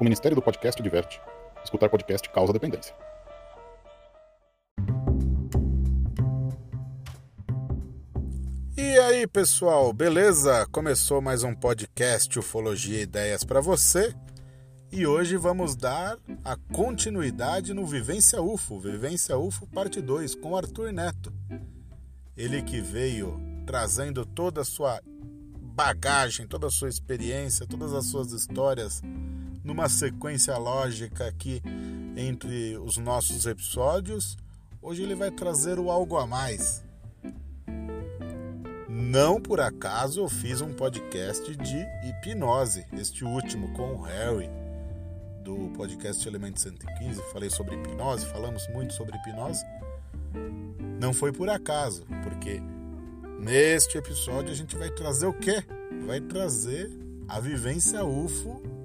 O Ministério do Podcast diverte. Escutar podcast causa dependência. E aí, pessoal, beleza? Começou mais um podcast Ufologia e Ideias para você. E hoje vamos dar a continuidade no Vivência UFO, Vivência UFO parte 2, com Arthur Neto. Ele que veio trazendo toda a sua bagagem, toda a sua experiência, todas as suas histórias numa sequência lógica aqui entre os nossos episódios. Hoje ele vai trazer o algo a mais. Não por acaso eu fiz um podcast de hipnose, este último com o Harry, do podcast Elemento 115. Falei sobre hipnose, falamos muito sobre hipnose. Não foi por acaso, porque neste episódio a gente vai trazer o quê? Vai trazer a vivência UFO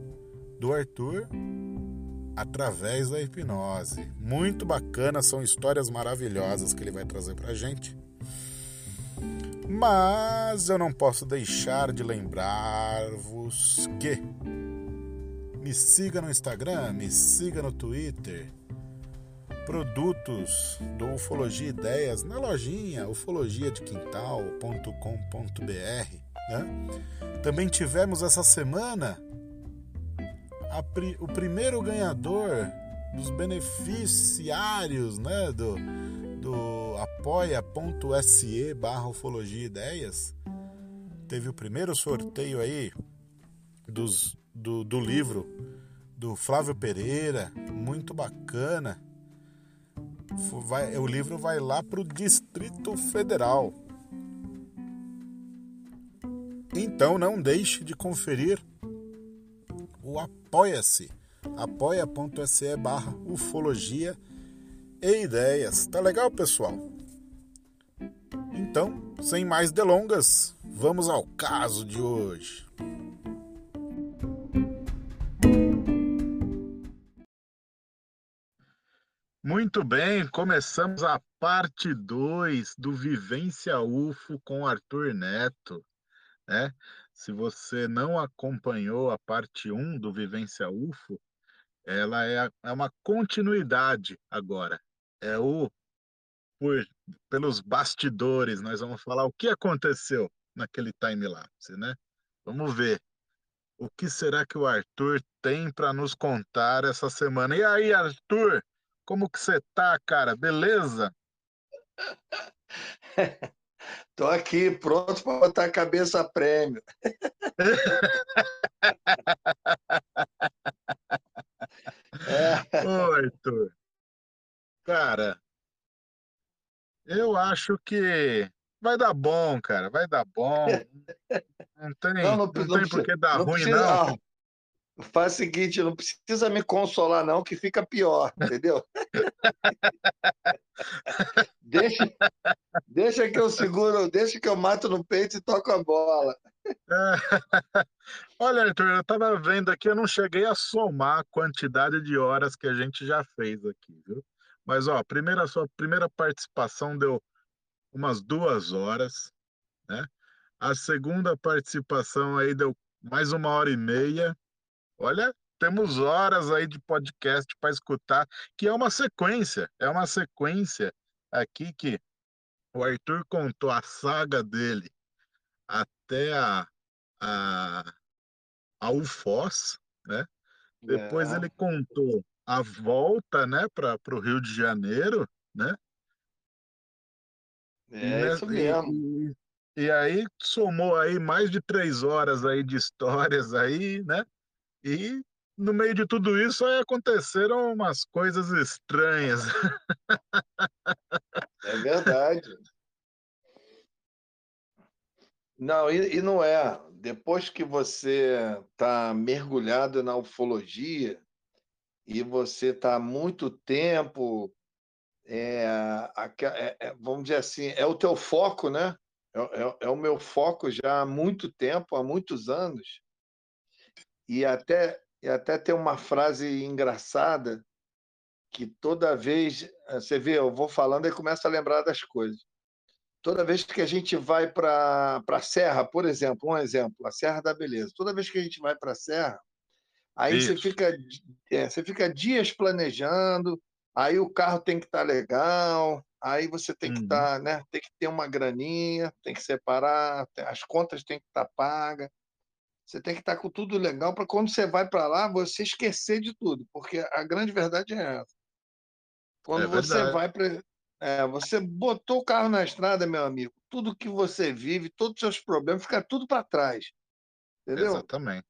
do Arthur através da hipnose. Muito bacana, são histórias maravilhosas que ele vai trazer pra gente. Mas eu não posso deixar de lembrar-vos que me siga no Instagram, me siga no Twitter. Produtos do Ufologia Ideias na lojinha ufologiadequintal.com.br. Né? Também tivemos essa semana pri, o primeiro ganhador dos beneficiários né, do, do apoia.se barra ufologia ideias. Teve o primeiro sorteio aí dos, do, do livro do Flávio Pereira, muito bacana. Vai, o livro vai lá para o Distrito Federal. Então não deixe de conferir o Apoia-se, apoia.se barra ufologia e ideias. Tá legal, pessoal? Então, sem mais delongas, vamos ao caso de hoje. Muito bem, começamos a parte 2 do Vivência UFO com Arthur Neto. Né? Se você não acompanhou a parte 1 do Vivência UFO, ela é, é uma continuidade agora. É o por, pelos bastidores, nós vamos falar o que aconteceu naquele time-lapse, né? Vamos ver. O que será que o Arthur tem para nos contar essa semana? E aí, Arthur, como que você tá, cara? Beleza? Tô aqui pronto para botar a cabeça a prêmio. é. Ô, Arthur. Cara, eu acho que vai dar bom, cara. Vai dar bom. Não tem, não, não, não tem por que dar ruim, não. Faz o seguinte, não precisa me consolar, não, que fica pior, entendeu? deixa, deixa que eu seguro, deixa que eu mato no peito e toco a bola. Olha, Arthur, eu estava vendo aqui, eu não cheguei a somar a quantidade de horas que a gente já fez aqui, viu? Mas, ó, a primeira, sua primeira participação deu umas duas horas, né? A segunda participação aí deu mais uma hora e meia. Olha, temos horas aí de podcast para escutar, que é uma sequência, é uma sequência aqui que o Arthur contou a saga dele até a, a, a UFOS, né? Depois é. ele contou a volta, né, para o Rio de Janeiro, né? É isso mesmo. E, e, aí somou aí mais de três horas aí de histórias aí, né? E no meio de tudo isso aconteceram umas coisas estranhas. É verdade. Não, e, e não é. Depois que você está mergulhado na ufologia e você está muito tempo, é, é, é, vamos dizer assim, é o teu foco, né? É, é, é o meu foco já há muito tempo, há muitos anos. E até, e até tem uma frase engraçada que toda vez, você vê, eu vou falando e começa a lembrar das coisas. Toda vez que a gente vai para a Serra, por exemplo, um exemplo, a Serra da Beleza. Toda vez que a gente vai para a Serra, Aí você Isso. fica, é, você fica dias planejando, aí o carro tem que estar legal, aí você tem que Uhum. estar, né? Tem que ter uma graninha, tem que separar, tem- as contas têm que estar pagas. Você tem que estar com tudo legal para quando você vai para lá, você esquecer de tudo, porque a grande verdade é essa. Quando É você vai para. É, você botou o carro na estrada, meu amigo, tudo que você vive, todos os seus problemas, fica tudo para trás. Entendeu? Exatamente.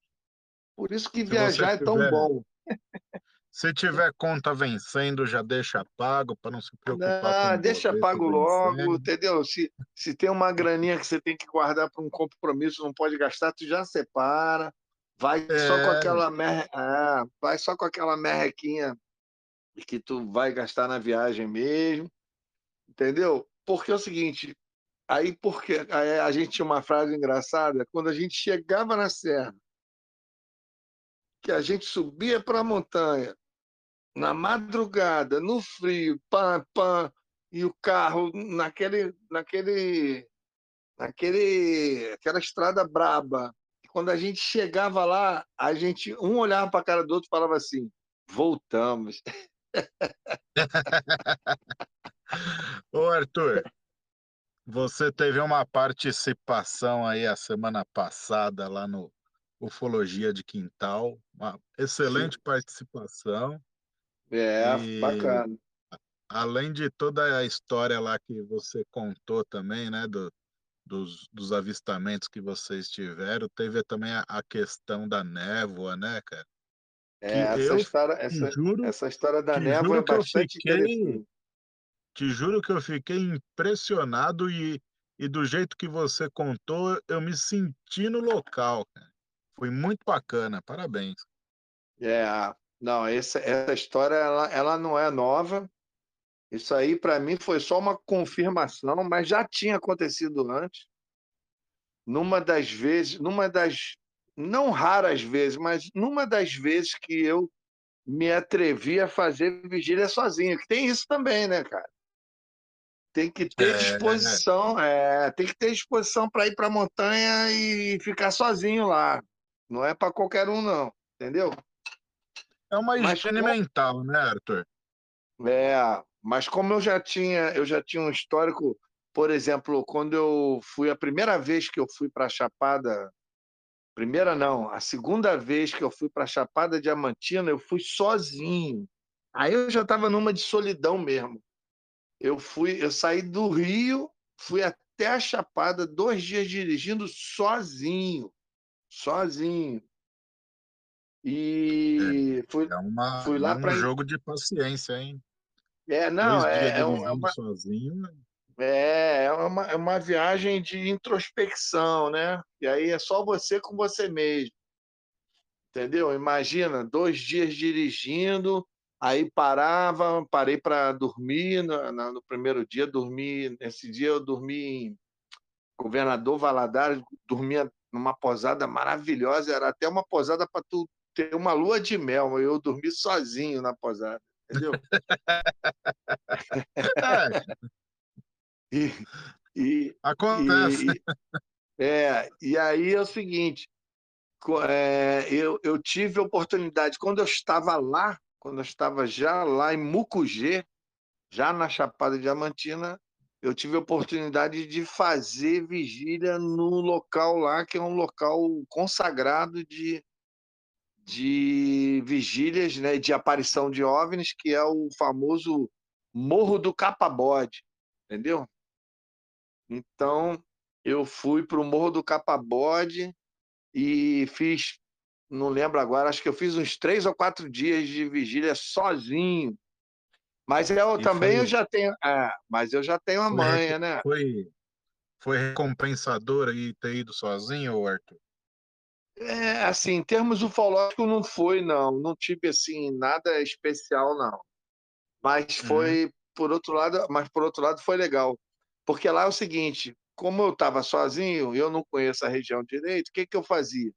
Por isso que Se viajar é tão tiver- bom. Se tiver conta vencendo, já deixa pago para não se preocupar Ah, deixa pago logo, vencendo. entendeu? Se, se tem uma graninha que você tem que guardar para um compromisso, não pode gastar, tu já separa. Vai só com É. aquela mer... ah, vai só com aquela merrequinha que tu vai gastar na viagem mesmo, entendeu? Porque é o seguinte, aí porque a gente tinha uma frase engraçada, quando a gente chegava na serra, que a gente subia para a montanha, na madrugada, no frio, pam, pam, e o carro naquele, naquele, naquele, aquela estrada braba. E quando a gente chegava lá, a gente um olhava para a cara do outro e falava assim: voltamos. Ô, Arthur, você teve uma participação aí a semana passada lá no Ufologia de Quintal, uma excelente participação. É, E- bacana. Além de toda a história lá que você contou também, né, do- dos, dos avistamentos que vocês tiveram, teve também a, a questão da névoa, né, cara? É, essa, eu história, essa, juro, essa história da névoa é bastante fiquei- interessante. te juro que eu fiquei impressionado e, e do jeito que você contou, eu me senti no local, cara. Foi muito bacana, parabéns. É, não, essa, essa história ela, ela não é nova. Isso aí, para mim, foi só uma confirmação, mas já tinha acontecido antes. Numa das vezes, numa das, não raras vezes, mas numa das vezes que eu me atrevi a fazer vigília sozinho, que tem isso também, né, cara? Tem que ter É. disposição, é, tem que ter disposição para ir para a montanha e ficar sozinho lá. Não é para qualquer um, não, entendeu? É uma higiene qual- mental, né, Arthur? É, mas como eu já tinha, eu já tinha um histórico, por exemplo, quando eu fui a primeira vez que eu fui para a Chapada, primeira não, a segunda vez que eu fui para a Chapada Diamantina, eu fui sozinho. Aí eu já estava numa de solidão mesmo. Eu fui, eu saí do Rio, fui até a Chapada, dois dias dirigindo sozinho, sozinho. E fui, É, uma, Fui lá é um pra- jogo de paciência, hein? é, não, é, é um- é uma, sozinho. É, é uma, é uma viagem de introspecção, né? E aí é só você com você mesmo. Entendeu? Imagina, dois dias dirigindo, aí parava, parei para dormir no, no primeiro dia, dormi. Nesse dia eu dormi em Governador Valadares, dormia numa posada maravilhosa, era até uma posada para tu ter uma lua de mel, eu dormi sozinho na posada, entendeu? E, e, acontece. E, é, e aí é o seguinte, é, eu, eu tive a oportunidade, quando eu estava lá, quando eu estava já lá em Mucugê, já na Chapada Diamantina, eu tive a oportunidade de fazer vigília no local lá, que é um local consagrado de, de vigílias, né, de aparição de OVNIs, que é o famoso Morro do Capabode, entendeu? Então, eu fui para o Morro do Capabode e fiz, não lembro agora, acho que eu fiz uns três ou quatro dias de vigília sozinho. Mas eu E também foi- eu já tenho, é, mas eu já tenho a Foi manha, né? Foi, foi recompensador aí ter ido sozinho, Arthur? É, assim, em termos ufológicos não foi, não. Não tive assim nada especial, não. Mas foi por outro lado, mas por outro lado foi legal, porque lá é o seguinte, como eu estava sozinho, eu não conheço a região direito, o que que eu fazia?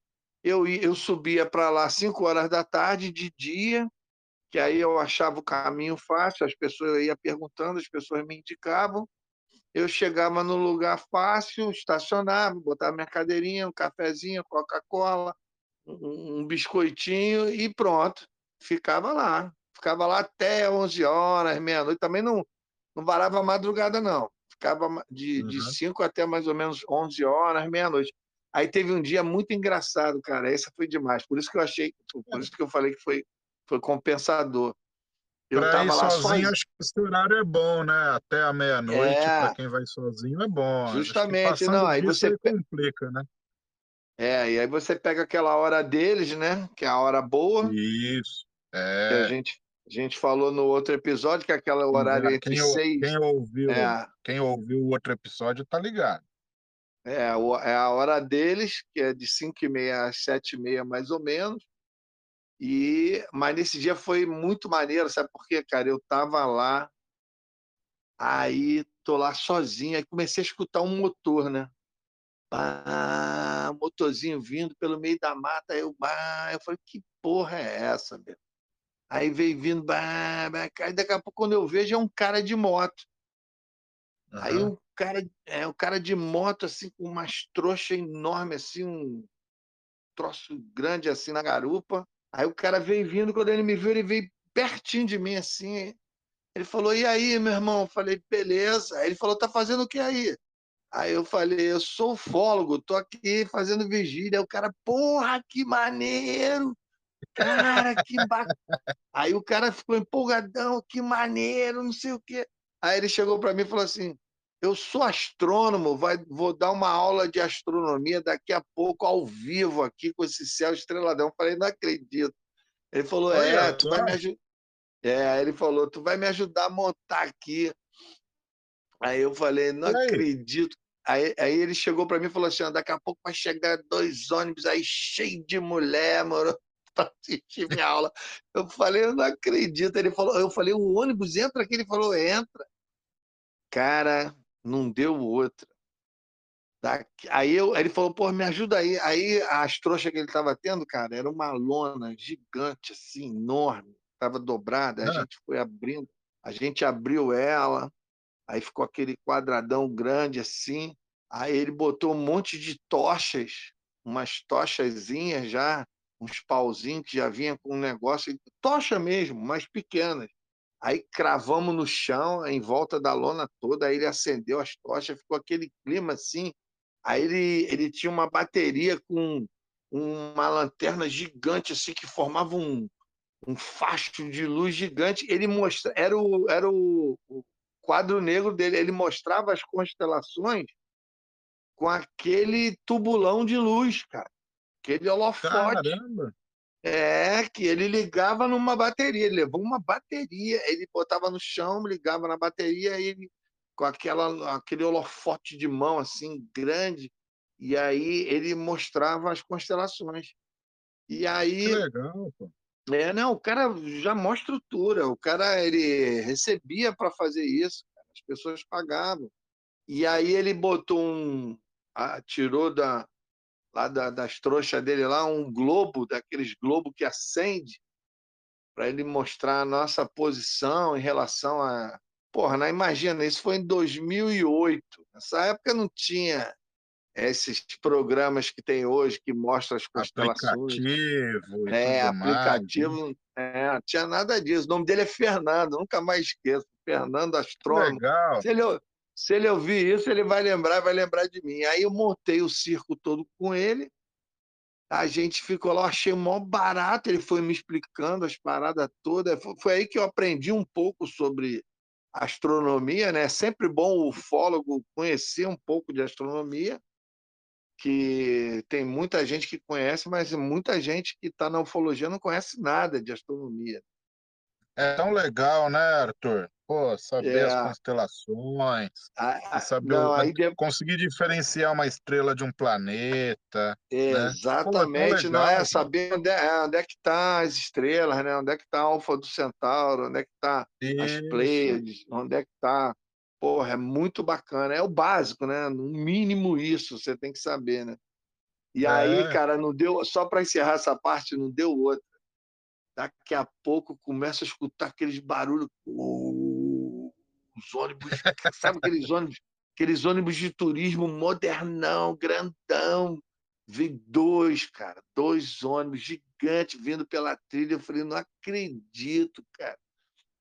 Eu eu subia para lá às 5 horas da tarde de dia, que aí eu achava o caminho fácil, as pessoas eu ia perguntando, as pessoas me indicavam. Eu chegava no lugar fácil, estacionava, botava minha cadeirinha, um cafezinho, Coca-Cola, um, um biscoitinho e pronto. Ficava lá. Ficava lá até 11 horas, meia-noite. Também não, não varava a madrugada, não. Ficava de, Uhum. de 5 até mais ou menos 11 horas, meia-noite. Aí teve um dia muito engraçado, cara. Essa foi demais. Por isso que eu achei, por isso que eu falei que foi, foi compensador. Eu Pra ir sozinho, acho que esse horário é bom, né? Até a meia-noite, É. pra quem vai sozinho, é bom. Justamente, não, aí você aí complica, né? É, e aí você pega aquela hora deles, né? Que é a hora boa, Isso. que a É. gente, a gente falou no outro episódio, que é aquele horário entre Quem, seis. quem ouviu, É, quem ouviu o outro episódio tá ligado. é, é a hora deles, que é de 5 e meia às 7 e meia, mais ou menos. E, mas nesse dia foi muito maneiro, sabe por quê, cara? Eu tava lá, aí tô lá sozinho, aí comecei a escutar um motor, né? Pá, motorzinho vindo pelo meio da mata, aí eu, bah, eu falei, que porra é essa, meu? Aí veio vindo, bah, bah, aí daqui a pouco quando eu vejo é um cara de moto. Aí Aham. o cara, é, o cara de moto, assim, com umas trouxas enormes, assim, um troço grande, assim, na garupa. Aí o cara veio vindo, quando ele me viu, ele veio pertinho de mim, assim. Ele falou, e aí, meu irmão? Eu falei, beleza. Aí ele falou, tá fazendo o que aí? Aí eu falei, eu sou ufólogo, tô aqui fazendo vigília. Aí o cara, porra, que maneiro! Cara, que bacana! Aí o cara ficou empolgadão, que maneiro, não sei o quê. Aí ele chegou para mim e falou assim: Eu sou astrônomo, vai, vou dar uma aula de astronomia daqui a pouco, ao vivo, aqui com esse céu estreladão. Eu falei: Não acredito. Ele falou: Olha É, tu vai me ajudar. É, ele falou: Tu vai me ajudar a montar aqui. Aí eu falei: Não aí? acredito. Aí, aí ele chegou para mim e falou assim: Daqui a pouco vai chegar dois ônibus aí cheios de mulher, mano, para assistir minha aula. Eu falei: Eu não acredito. Ele falou: Eu falei: O ônibus entra aqui? Ele falou: Entra. Cara, não deu outra. Aí, eu, aí ele falou, pô, me ajuda aí. Aí as trouxas que ele estava tendo, cara, era uma lona gigante, assim, enorme, estava dobrada. A Ah. gente foi abrindo, a gente abriu ela, aí ficou aquele quadradão grande assim. Aí ele botou um monte de tochas, umas tochazinhas já, uns pauzinhos que já vinha com um negócio, tocha mesmo, mas pequenas. Aí cravamos no chão, em volta da lona toda, aí ele acendeu as tochas, ficou aquele clima assim. Aí ele, ele tinha uma bateria com uma lanterna gigante, assim, que formava um, um facho de luz gigante. Ele mostra, era o, era o, o quadro negro dele, ele mostrava as constelações com aquele tubulão de luz, cara. Aquele holofote. Caramba! É, que ele ligava numa bateria, ele levou uma bateria, ele botava no chão, ligava na bateria, ele com aquela, aquele holofote de mão assim grande, e aí ele mostrava as constelações. E Que aí, legal, pô. é, não, o cara já mó estrutura, o cara ele recebia para fazer isso, as pessoas pagavam. E aí ele botou um, tirou da lá da- das trouxas dele lá um globo, daqueles globo que acende, para ele mostrar a nossa posição em relação a. Porra, não imagina, isso foi em 2008. Nessa época não tinha esses programas que tem hoje que mostram as constelações. Aplicativo É, mais. né? aplicativo, é, não tinha nada disso. O nome dele é Fernando, nunca mais esqueço. Fernando Astrônomo. legal. Se ele, se ele ouvir isso, ele vai lembrar, vai lembrar de mim. Aí eu montei o circo todo com ele. A gente ficou lá, achei mó barato. Ele foi me explicando as paradas todas. Foi, foi aí que eu aprendi um pouco sobre astronomia, né? É sempre bom o ufólogo conhecer um pouco de astronomia, que tem muita gente que conhece, mas muita gente que está na ufologia não conhece nada de astronomia. É tão legal, né, Arthur? Pô, saber É. as constelações, Ah, saber não, o- aí de- conseguir diferenciar uma estrela de um planeta. Exatamente, não legal, é cara. saber onde é, onde é que tá as estrelas, né? Onde é que tá a Alfa do Centauro, onde é que tá as. Pleiades, onde é que tá. Porra, é muito bacana. É o básico, né? No mínimo isso você tem que saber, né? E aí, É. cara, não deu, só para encerrar essa parte, não deu outra. Daqui a pouco começa a escutar aqueles barulhos, uh, os ônibus, sabe aqueles ônibus, aqueles ônibus de turismo modernão, grandão, Veio dois, cara, dois ônibus gigantes vindo pela trilha. Eu falei, não acredito, cara.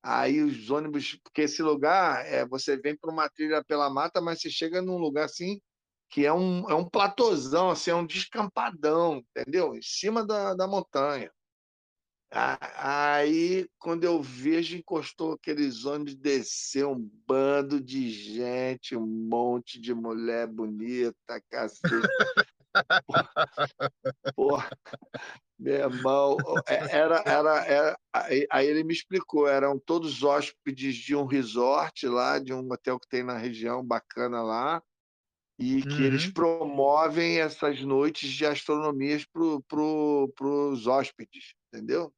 Aí os ônibus, porque esse lugar, é, você vem para uma trilha pela mata, mas você chega num lugar assim que é um, é um platôzão, assim, é um descampadão, entendeu? Em cima da, da montanha. Aí, quando eu vejo, encostou aqueles ônibus, desceu um bando de gente, um monte de mulher bonita, cacete. Porra, meu irmão, é, era, era, era, aí ele me explicou, eram todos hóspedes de um resort lá, de um hotel que tem na região bacana lá, e que uhum. eles promovem essas noites de astronomias para pro, os hóspedes, entendeu?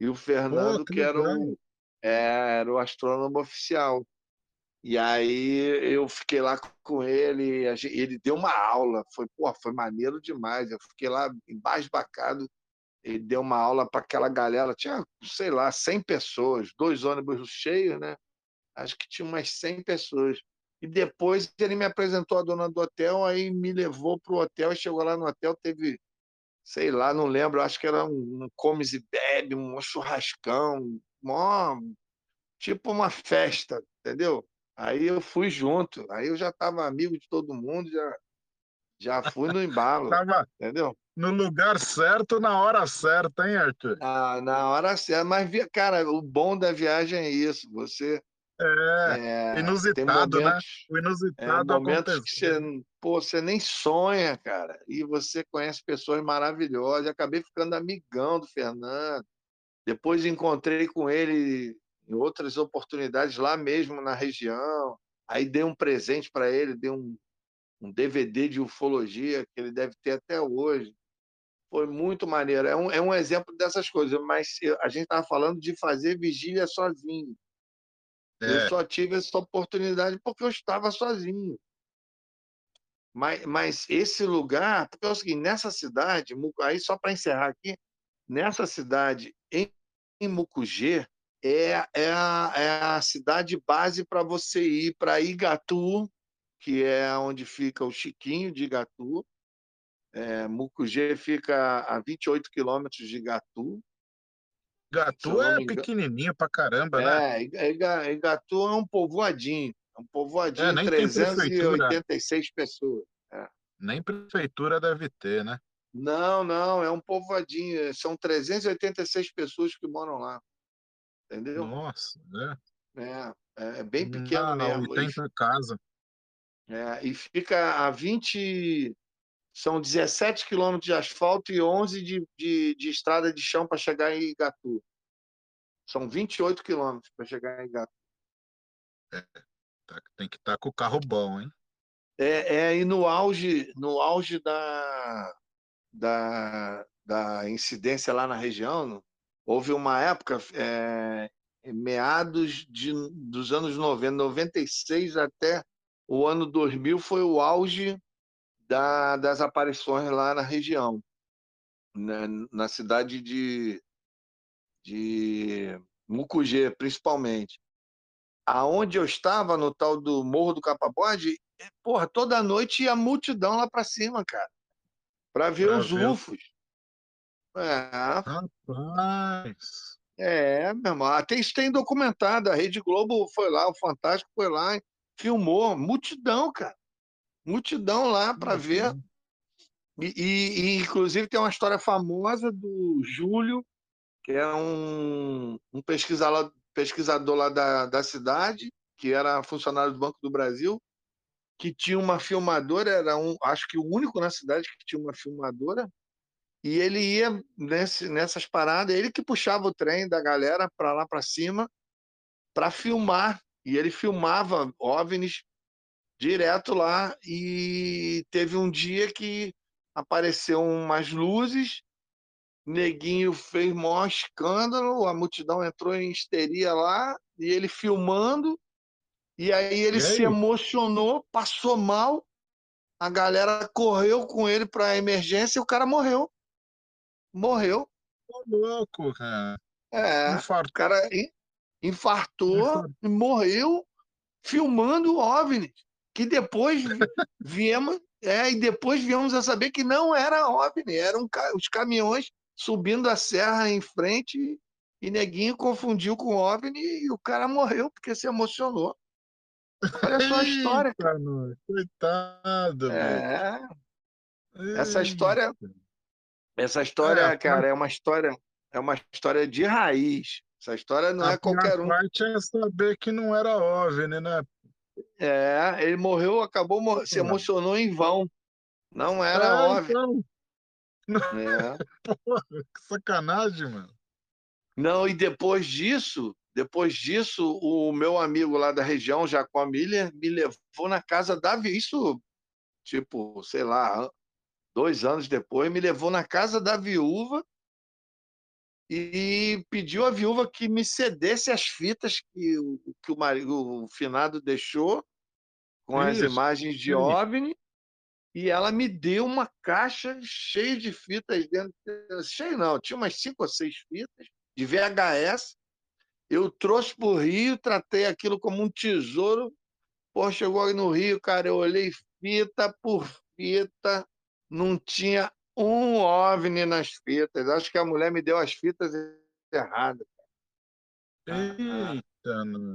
E o Fernando, Pô, que, que era, o, é, era o astrônomo oficial. E aí eu fiquei lá com ele, ele deu uma aula, foi, pô, foi maneiro demais. Eu fiquei lá embasbacado, ele deu uma aula para aquela galera, tinha, sei lá, 100 pessoas, dois ônibus cheios, né? Acho que tinha umas 100 pessoas. E depois ele me apresentou a dona do hotel, aí me levou para o hotel, e chegou lá no hotel, teve, sei lá, não lembro, acho que era um, um comes e bebe, um churrascão, uma, tipo uma festa, entendeu? Aí eu fui junto, aí eu já estava amigo de todo mundo, já, já fui no embalo, entendeu? No lugar certo, na hora certa, hein, Arthur? Ah, na hora certa, mas, cara, o bom da viagem é isso, você é, é inusitado, né? momentos, né? O inusitado é, momentos que você, pô, você nem sonha, cara. E você conhece pessoas maravilhosas. acabei ficando amigão do Fernando. Depois encontrei com ele em outras oportunidades lá mesmo na região. Aí dei um presente para ele, dei um, um DVD de ufologia que ele deve ter até hoje. Foi muito maneiro. É um, é um exemplo dessas coisas, mas a gente estava falando de fazer vigília sozinho. É. Eu só tive essa oportunidade porque eu estava sozinho. Mas, mas esse lugar, porque é o seguinte, nessa cidade, aí só para encerrar aqui, nessa cidade, em, em Mucugê, é, é, a, é a cidade base para você ir para Igatu, que é onde fica o Chiquinho de Igatu. É, Mucugê fica a 28 quilômetros de Igatu. Gatu é pequenininho pra caramba, né? É, Gatu é um povoadinho. É um povoadinho, é, 386 pessoas. É. Nem prefeitura deve ter, né? Não, não, é um povoadinho. São 386 pessoas que moram lá. Entendeu? Nossa, né? É, é bem pequeno não, mesmo. Não, e tem casa. É, e fica a 20. São 17 quilômetros de asfalto e 11 de, de, de estrada de chão para chegar em Igatu. São 28 quilômetros para chegar em Igatu. É, tá, tem que estar tá com o carro bom, hein? É, é e no auge, no auge da, da, da incidência lá na região, houve uma época, é, meados de, dos anos 90, 96 até o ano 2000 foi o auge da, das aparições lá na região, na, né, na cidade de, de Mucugê, principalmente. Aonde eu estava, no tal do Morro do Capabode, é, porra, toda noite ia multidão lá para cima, cara, para ver pra os ver. UFOs. É. Rapaz. É, meu irmão. Até isso tem documentado. A Rede Globo foi lá, o Fantástico foi lá, filmou. Multidão, cara multidão lá para ver. E, e, e, inclusive, tem uma história famosa do Júlio, que é um, um pesquisador, pesquisador lá da, da cidade, que era funcionário do Banco do Brasil, que tinha uma filmadora, era um, acho que o único na cidade que tinha uma filmadora, e ele ia nesse, nessas paradas, ele que puxava o trem da galera para lá para cima para filmar, e ele filmava OVNIs direto lá e teve um dia que apareceu umas luzes, Neguinho fez maior escândalo, a multidão entrou em histeria lá e ele filmando e aí ele e aí? se emocionou, passou mal, a galera correu com ele para emergência e o cara morreu. Morreu. Tô louco, cara. É, Infartou. o cara infartou, infartou. e morreu filmando o OVNI que depois viemos, É, e depois viemos a saber que não era OVNI, eram os caminhões subindo a serra em frente e neguinho confundiu com OVNI e o cara morreu porque se emocionou. Olha só a história. Nós. Coitado, É, essa história, essa história, É, cara, é uma história, é uma história de raiz. Essa história não a é qualquer um. parte é saber que não era OVNI, né? É, ele morreu, acabou, mor- se É. emocionou em vão. Não era É, OVNI. então, né? porra, que sacanagem, mano. Não, e depois disso, depois disso, o meu amigo lá da região, Jacó Miller, me levou na casa da vi- isso, tipo, sei lá, dois anos depois, me levou na casa da viúva e pediu à viúva que me cedesse as fitas que o, que o, marido, o finado deixou com as Isso, imagens de. OVNI. E ela me deu uma caixa cheia de fitas dentro. Cheio não, tinha umas cinco ou seis fitas de VHS. Eu trouxe para o Rio, tratei aquilo como um tesouro. Pô, chegou aí no Rio, cara, eu olhei fita por fita, não tinha um OVNI nas fitas. Acho que a mulher me deu as fitas erradas. Eita.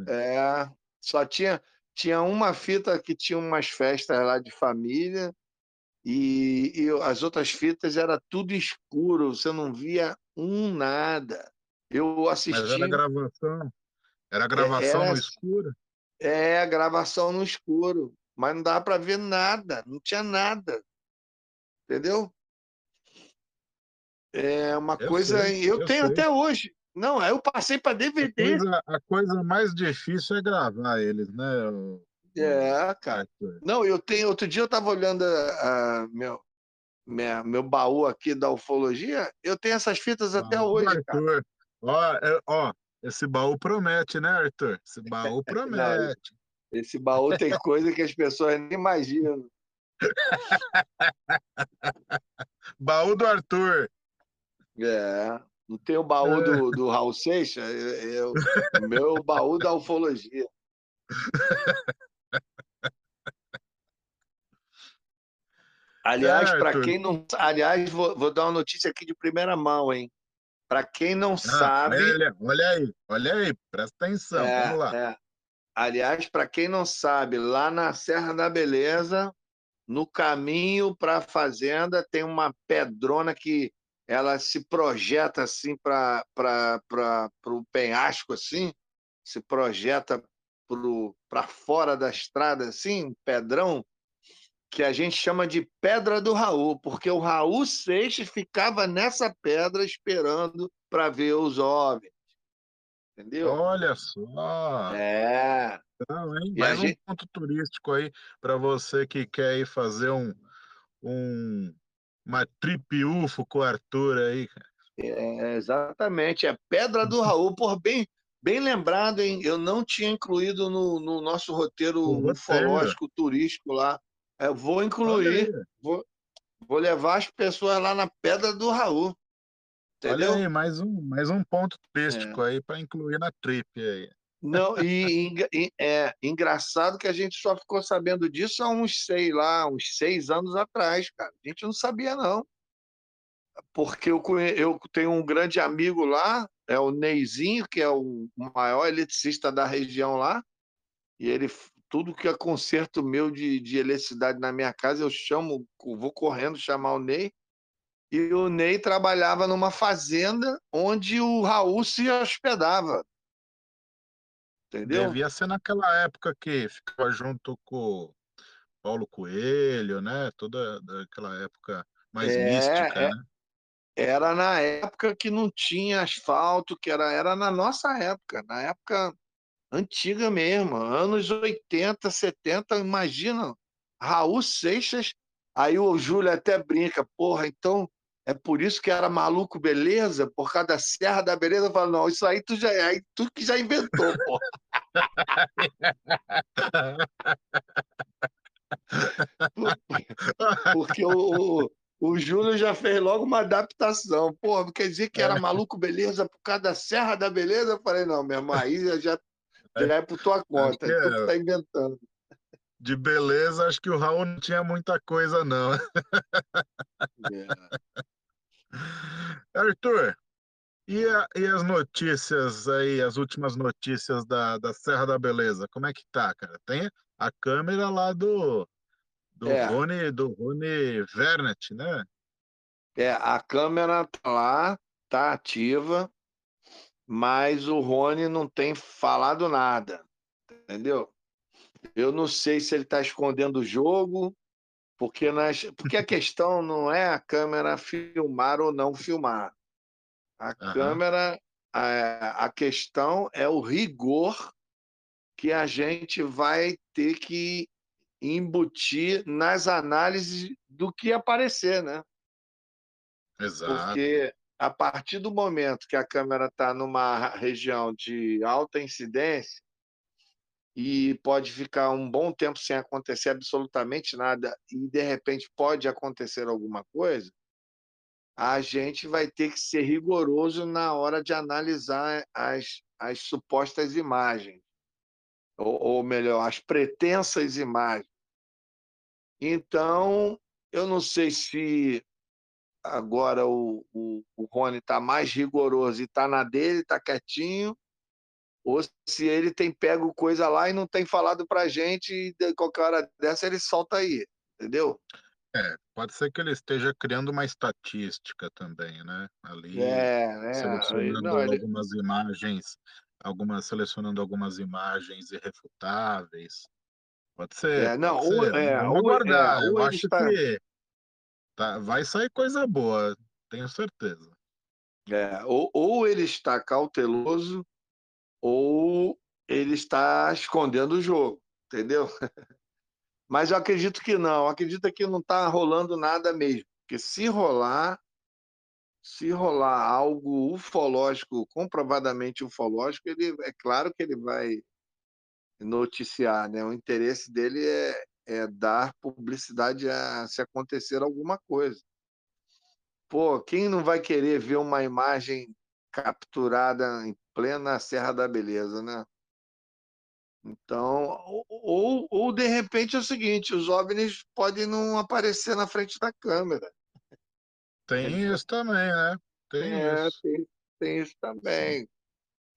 É, só tinha, tinha uma fita que tinha umas festas lá de família e, e as outras fitas era tudo escuro, você não via um nada. Eu Mas assisti, era gravação. Era gravação era- no escuro. é, gravação no escuro, mas não dava para ver nada, não tinha nada. Entendeu? É uma Eu coisa, sei, eu eu tenho sei. até hoje. Não, eu passei para A DVD. coisa, a coisa mais difícil é gravar eles, né? É, cara. Não, eu tenho. Outro dia eu estava olhando a, a- meu, minha- meu baú aqui da ufologia. Eu tenho essas fitas até Baú do hoje, cara. Arthur. Ó, é- ó, esse baú promete, né, Arthur? Esse baú promete. Esse baú tem coisa que as pessoas nem imaginam. Baú do Arthur. É. Não tem o baú do, do Raul Seixas, é, é o meu baú da ufologia. Aliás, É, para quem não. Aliás, vou, vou dar uma notícia aqui de primeira mão, hein? Para quem não Ah, sabe. olha, olha aí, olha aí, presta atenção, É, vamos lá. é. Aliás, para quem não sabe, lá na Serra da Beleza, no caminho para a fazenda, tem uma pedrona que ela se projeta assim para o penhasco, assim, se projeta para fora da estrada, assim, um pedrão, que a gente chama de Pedra do Raul, porque o Raul Seixas ficava nessa pedra esperando para ver os OVNIs. Entendeu? Olha só. É. Não, hein? Mais um gente- ponto turístico aí para você que quer ir fazer um, um uma trip UFO com o Arthur aí. cara. É, exatamente, é Pedra do Raul, por bem, bem lembrado, hein? Eu não tinha incluído no, no nosso roteiro roteiro. ufológico turístico lá. Eu vou Olha incluir, vou, vou levar as pessoas lá na Pedra do Raul. olha Entendeu? aí, mais um, mais um ponto turístico aí para incluir na trip aí. Não, e, e- é engraçado que a gente só ficou sabendo disso há uns, sei lá, uns seis anos atrás, cara. A gente não sabia, não. Porque eu, eu tenho um grande amigo lá, é o Neizinho, que é o maior eletricista da região lá, e ele, tudo que é conserto meu de, de eletricidade na minha casa, eu chamo, vou correndo chamar o Ney, e o Ney trabalhava numa fazenda onde o Raul se hospedava. Entendeu? Devia ser naquela época que ficava junto com Paulo Coelho, né? Toda aquela época mais É, mística, é. né? Era na época que não tinha asfalto, que era, era na nossa época, na época antiga mesmo, anos 80, 70, imagina, Raul Seixas, aí o Júlio até brinca, porra, então é por isso que era maluco beleza, por causa da Serra da Beleza, eu falo, não, isso aí tu já aí tu que já inventou, porra. Porque o, o, o Júlio já fez logo uma adaptação. Pô, quer dizer que era maluco beleza por causa da Serra da Beleza? Eu falei, não, meu irmão, aí já, já é por tua conta, que tu que é. tá inventando. de beleza, acho que o Raul não tinha muita coisa, não. É. Arthur, e, a- e as notícias aí, as últimas notícias da, da Serra da Beleza? Como é que tá, cara? Tem a câmera lá do, do É. Rony, do Rony Vernet, né? É, a câmera tá lá, tá ativa, mas o Rony não tem falado nada, entendeu? Eu não sei se ele está escondendo o jogo, porque, nas, porque a questão não é a câmera filmar ou não filmar. A Aham. câmera, a, a questão é o rigor que a gente vai ter que embutir nas análises do que aparecer, né? Exato. Porque a partir do momento que a câmera está numa região de alta incidência e pode ficar um bom tempo sem acontecer absolutamente nada e de repente pode acontecer alguma coisa, a gente vai ter que ser rigoroso na hora de analisar as, as supostas imagens, ou, ou melhor, as pretensas imagens. Então, eu não sei se agora o, o, o Rony está mais rigoroso e está na dele, está quietinho, ou se ele tem pego coisa lá e não tem falado para gente e qualquer hora dessa ele solta aí, entendeu? É, pode ser que ele esteja criando uma estatística também, né? Ali, É, é. selecionando Não, ele, algumas imagens, algumas selecionando algumas imagens irrefutáveis. Pode ser, é, não, pode ou, ser. é, Vamos é, aguardar. Eu ou ele acho está, que tá, vai sair coisa boa, tenho certeza. é, ou, ou ele está cauteloso, ou ele está escondendo o jogo, entendeu? Mas eu acredito que não, acredito que não está rolando nada mesmo, porque se rolar, se rolar algo ufológico, comprovadamente ufológico, ele é claro que ele vai noticiar, né? O interesse dele é, é dar publicidade a se acontecer alguma coisa. Pô, quem não vai querer ver uma imagem capturada em plena Serra da Beleza, né? Então, ou, ou, de repente é o seguinte, os OVNIs podem não aparecer na frente da câmera. Tem isso também, né? Tem É, isso. tem, tem isso também.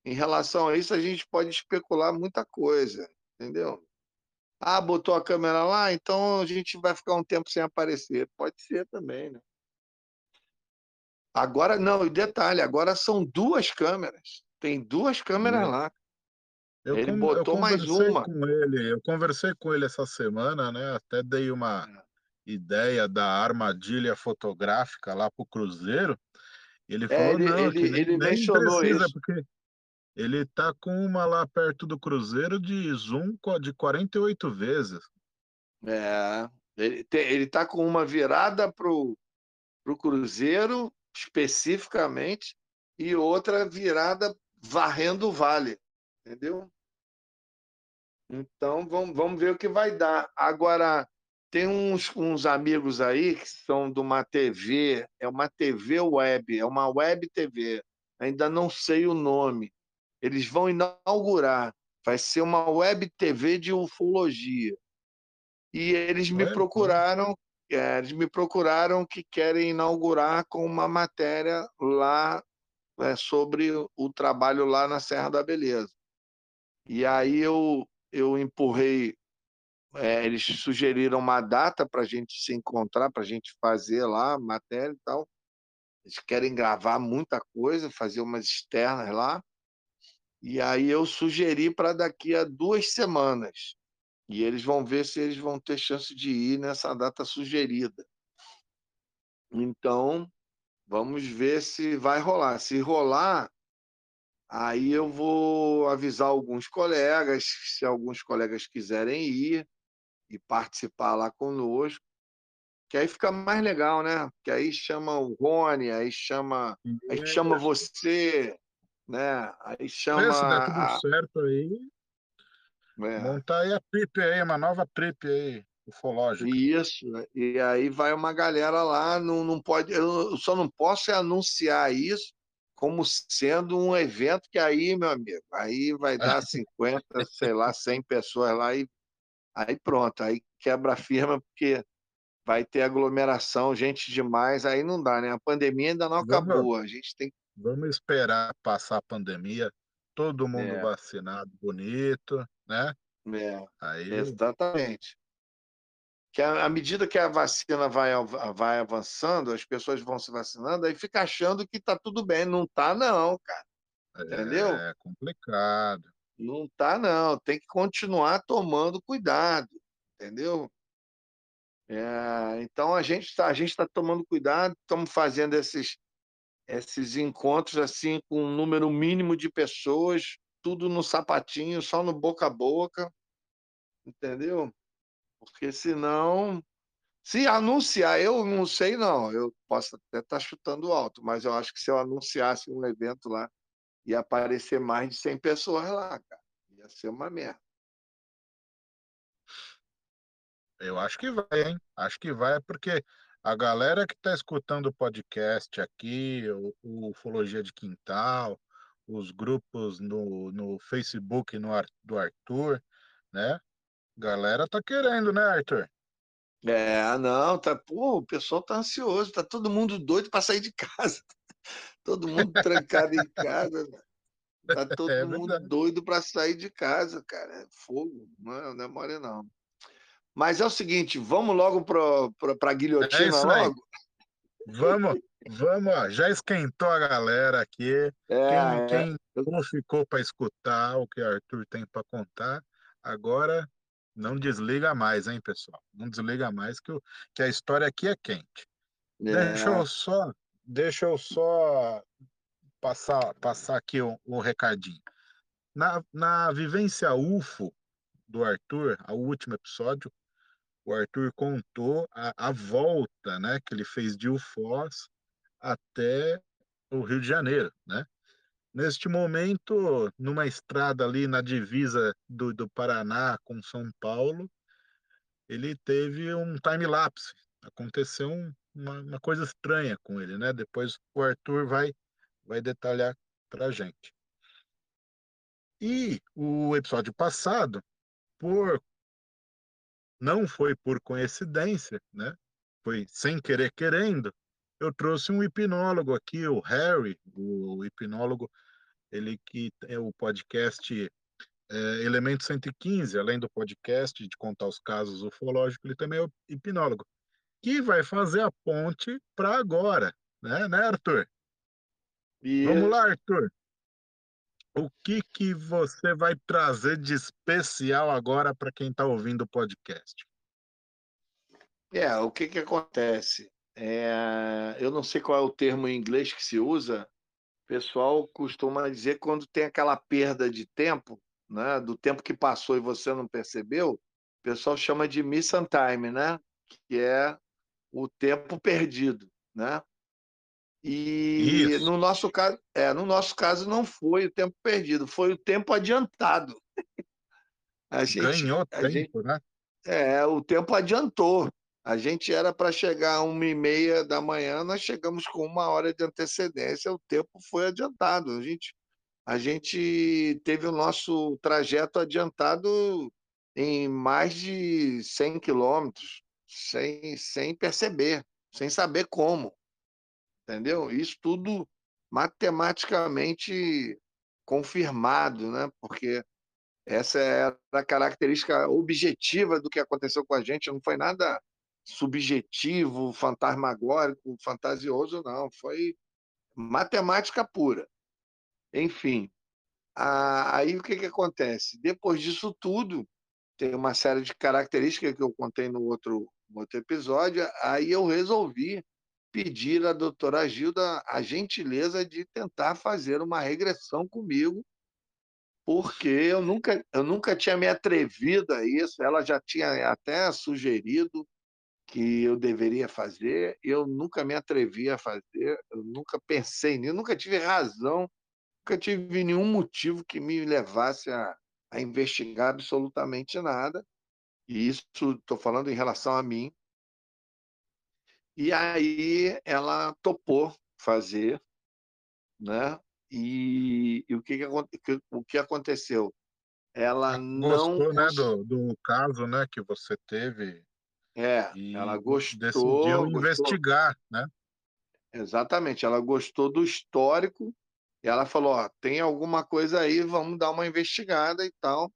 Em relação a isso, a gente pode especular muita coisa, entendeu? Ah, botou a câmera lá, então a gente vai ficar um tempo sem aparecer. Pode ser também, né? Agora, não, e detalhe, agora são duas câmeras. Tem duas câmeras Duas. lá. Eu, Ele eu botou mais uma. com ele, eu conversei com ele essa semana, né? Até dei uma É. ideia da armadilha fotográfica lá pro Cruzeiro. Ele É, falou, ele, não, que ele, ele nem mencionou precisa, isso. porque ele tá com uma lá perto do Cruzeiro de zoom de 48 vezes. É, ele, te- ele tá com uma virada pro, pro Cruzeiro, especificamente, e outra virada varrendo o vale, entendeu? Então, vamos, vamos ver o que vai dar. Agora, tem uns, uns amigos aí que são de uma TV, é uma TV web, é uma web TV, ainda não sei o nome. Eles vão inaugurar, vai ser uma web TV de ufologia. E eles me procuraram, é, eles me procuraram que querem inaugurar com uma matéria lá é, sobre o trabalho lá na Serra da Beleza. E aí eu, eu empurrei, é, eles sugeriram uma data para a gente se encontrar, para a gente fazer lá matéria e tal. Eles querem gravar muita coisa, fazer umas externas lá. E aí eu sugeri para daqui a duas semanas. E eles vão ver se eles vão ter chance de ir nessa data sugerida. Então, vamos ver se vai rolar. Se rolar, aí eu vou avisar alguns colegas, se alguns colegas quiserem ir e participar lá conosco, que aí fica mais legal, né? Que aí chama o Rony, aí chama, aí chama você, né? Aí É, chama se der tudo a, certo aí, é, montar aí a trip aí, uma nova trip aí, ufológica. Isso, né? e aí vai uma galera lá, não, não pode, eu só não posso é anunciar isso como sendo um evento que aí, meu amigo, aí vai dar 50, sei lá, 100 pessoas lá e aí pronto, aí quebra a firma porque vai ter aglomeração, gente demais, aí não dá, né? A pandemia ainda não Vamos, acabou, a gente tem vamos esperar passar a pandemia, todo mundo é, vacinado, bonito, né? é, Aí, exatamente. Que à medida que a vacina vai, vai avançando, as pessoas vão se vacinando, aí fica achando que tá tudo bem. Não tá, não, cara. Entendeu? é complicado. Não tá, não. Tem que continuar tomando cuidado, entendeu? É, então a gente está está tomando cuidado, estamos fazendo esses esses encontros assim com um número mínimo de pessoas, tudo no sapatinho, só no boca a boca, entendeu? Porque senão, se anunciar, eu não sei não, eu posso até estar chutando alto, mas eu acho que se eu anunciasse um evento lá, ia aparecer mais de 100 pessoas lá, cara. Ia ser uma merda. Eu acho que vai, hein? Acho que vai, porque a galera que está escutando o podcast aqui, o, o Ufologia de Quintal, os grupos no, no Facebook no, do Arthur, né? Galera tá querendo, né, Arthur? É, não, tá, pô, o pessoal tá ansioso, tá todo mundo doido para sair de casa. Todo mundo trancado em casa. Tá todo É mundo verdade. doido para sair de casa, cara. É fogo, não é, não é mole, não. Mas é o seguinte, vamos logo para a É guilhotina aí. logo? Vamos, vamos, ó. Já esquentou a galera aqui. Quem, É, é. quem não ficou para escutar o que o Arthur tem para contar, agora não desliga mais, hein, pessoal? Não desliga mais que, o, que a história aqui é quente. Deixa É, eu só, deixa eu só passar, passar aqui o, o recadinho. Na, na vivência UFO do Arthur, o último episódio, o Arthur contou a, a volta, né, que ele fez de Ufós até o Rio de Janeiro, né? Neste momento, numa estrada ali na divisa do, do Paraná com São Paulo, ele teve um time-lapse. Aconteceu um- uma, uma coisa estranha com ele, né? Depois o Arthur vai, vai detalhar para gente. E o episódio passado, por não foi por coincidência, né? Foi sem querer querendo. Eu trouxe um hipnólogo aqui, o Harry, o hipnólogo, ele que é o podcast é, Elemento 115, além do podcast de contar os casos ufológicos, ele também é hipnólogo, que vai fazer a ponte para agora, né, né, Arthur? e Vamos lá, Arthur. O que que você vai trazer de especial agora para quem está ouvindo o podcast? é, o que que acontece? É, eu não sei qual é o termo em inglês que se usa. O pessoal costuma dizer quando tem aquela perda de tempo, né, do tempo que passou e você não percebeu, o pessoal chama de missing time, né? Que é o tempo perdido, né? E Isso. no nosso caso, é, no nosso caso não foi o tempo perdido, foi o tempo adiantado. A gente, Ganhou a gente, tempo, né? é, o tempo adiantou. A gente era para chegar uma e meia da manhã, nós chegamos com uma hora de antecedência, o tempo foi adiantado. A gente, a gente teve o nosso trajeto adiantado em mais de 100 quilômetros, sem, sem perceber, sem saber como entendeu? Isso tudo matematicamente confirmado, né? Porque essa é a característica objetiva do que aconteceu com a gente, não foi nada subjetivo, fantasmagórico, fantasioso, não, foi matemática pura. Enfim, aí o que, que acontece? Depois disso tudo, tem uma série de características que eu contei no outro, no outro episódio, aí eu resolvi pedir à doutora Gilda a gentileza de tentar fazer uma regressão comigo, porque eu nunca, eu nunca tinha me atrevido a isso, ela já tinha até sugerido que eu deveria fazer, eu nunca me atrevi a fazer, eu nunca pensei nisso, nunca tive razão, nunca tive nenhum motivo que me levasse a, a investigar absolutamente nada, e isso estou falando em relação a mim, e aí ela topou fazer, né? E, e o, que, que, o que aconteceu? ela Ela não gostou, né, do, do caso, né, que você teve é, e ela decidiu gostou, gostou, investigar, né? exatamente, ela gostou do histórico e ela falou, ó, tem alguma coisa aí, vamos dar uma investigada e tal.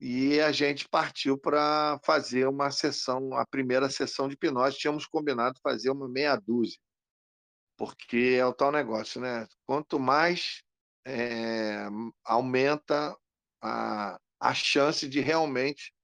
E a gente partiu para fazer uma sessão, a primeira sessão de hipnose. Tínhamos combinado fazer uma meia dúzia, porque é o tal negócio, né? Quanto mais é, aumenta a, a chance de realmente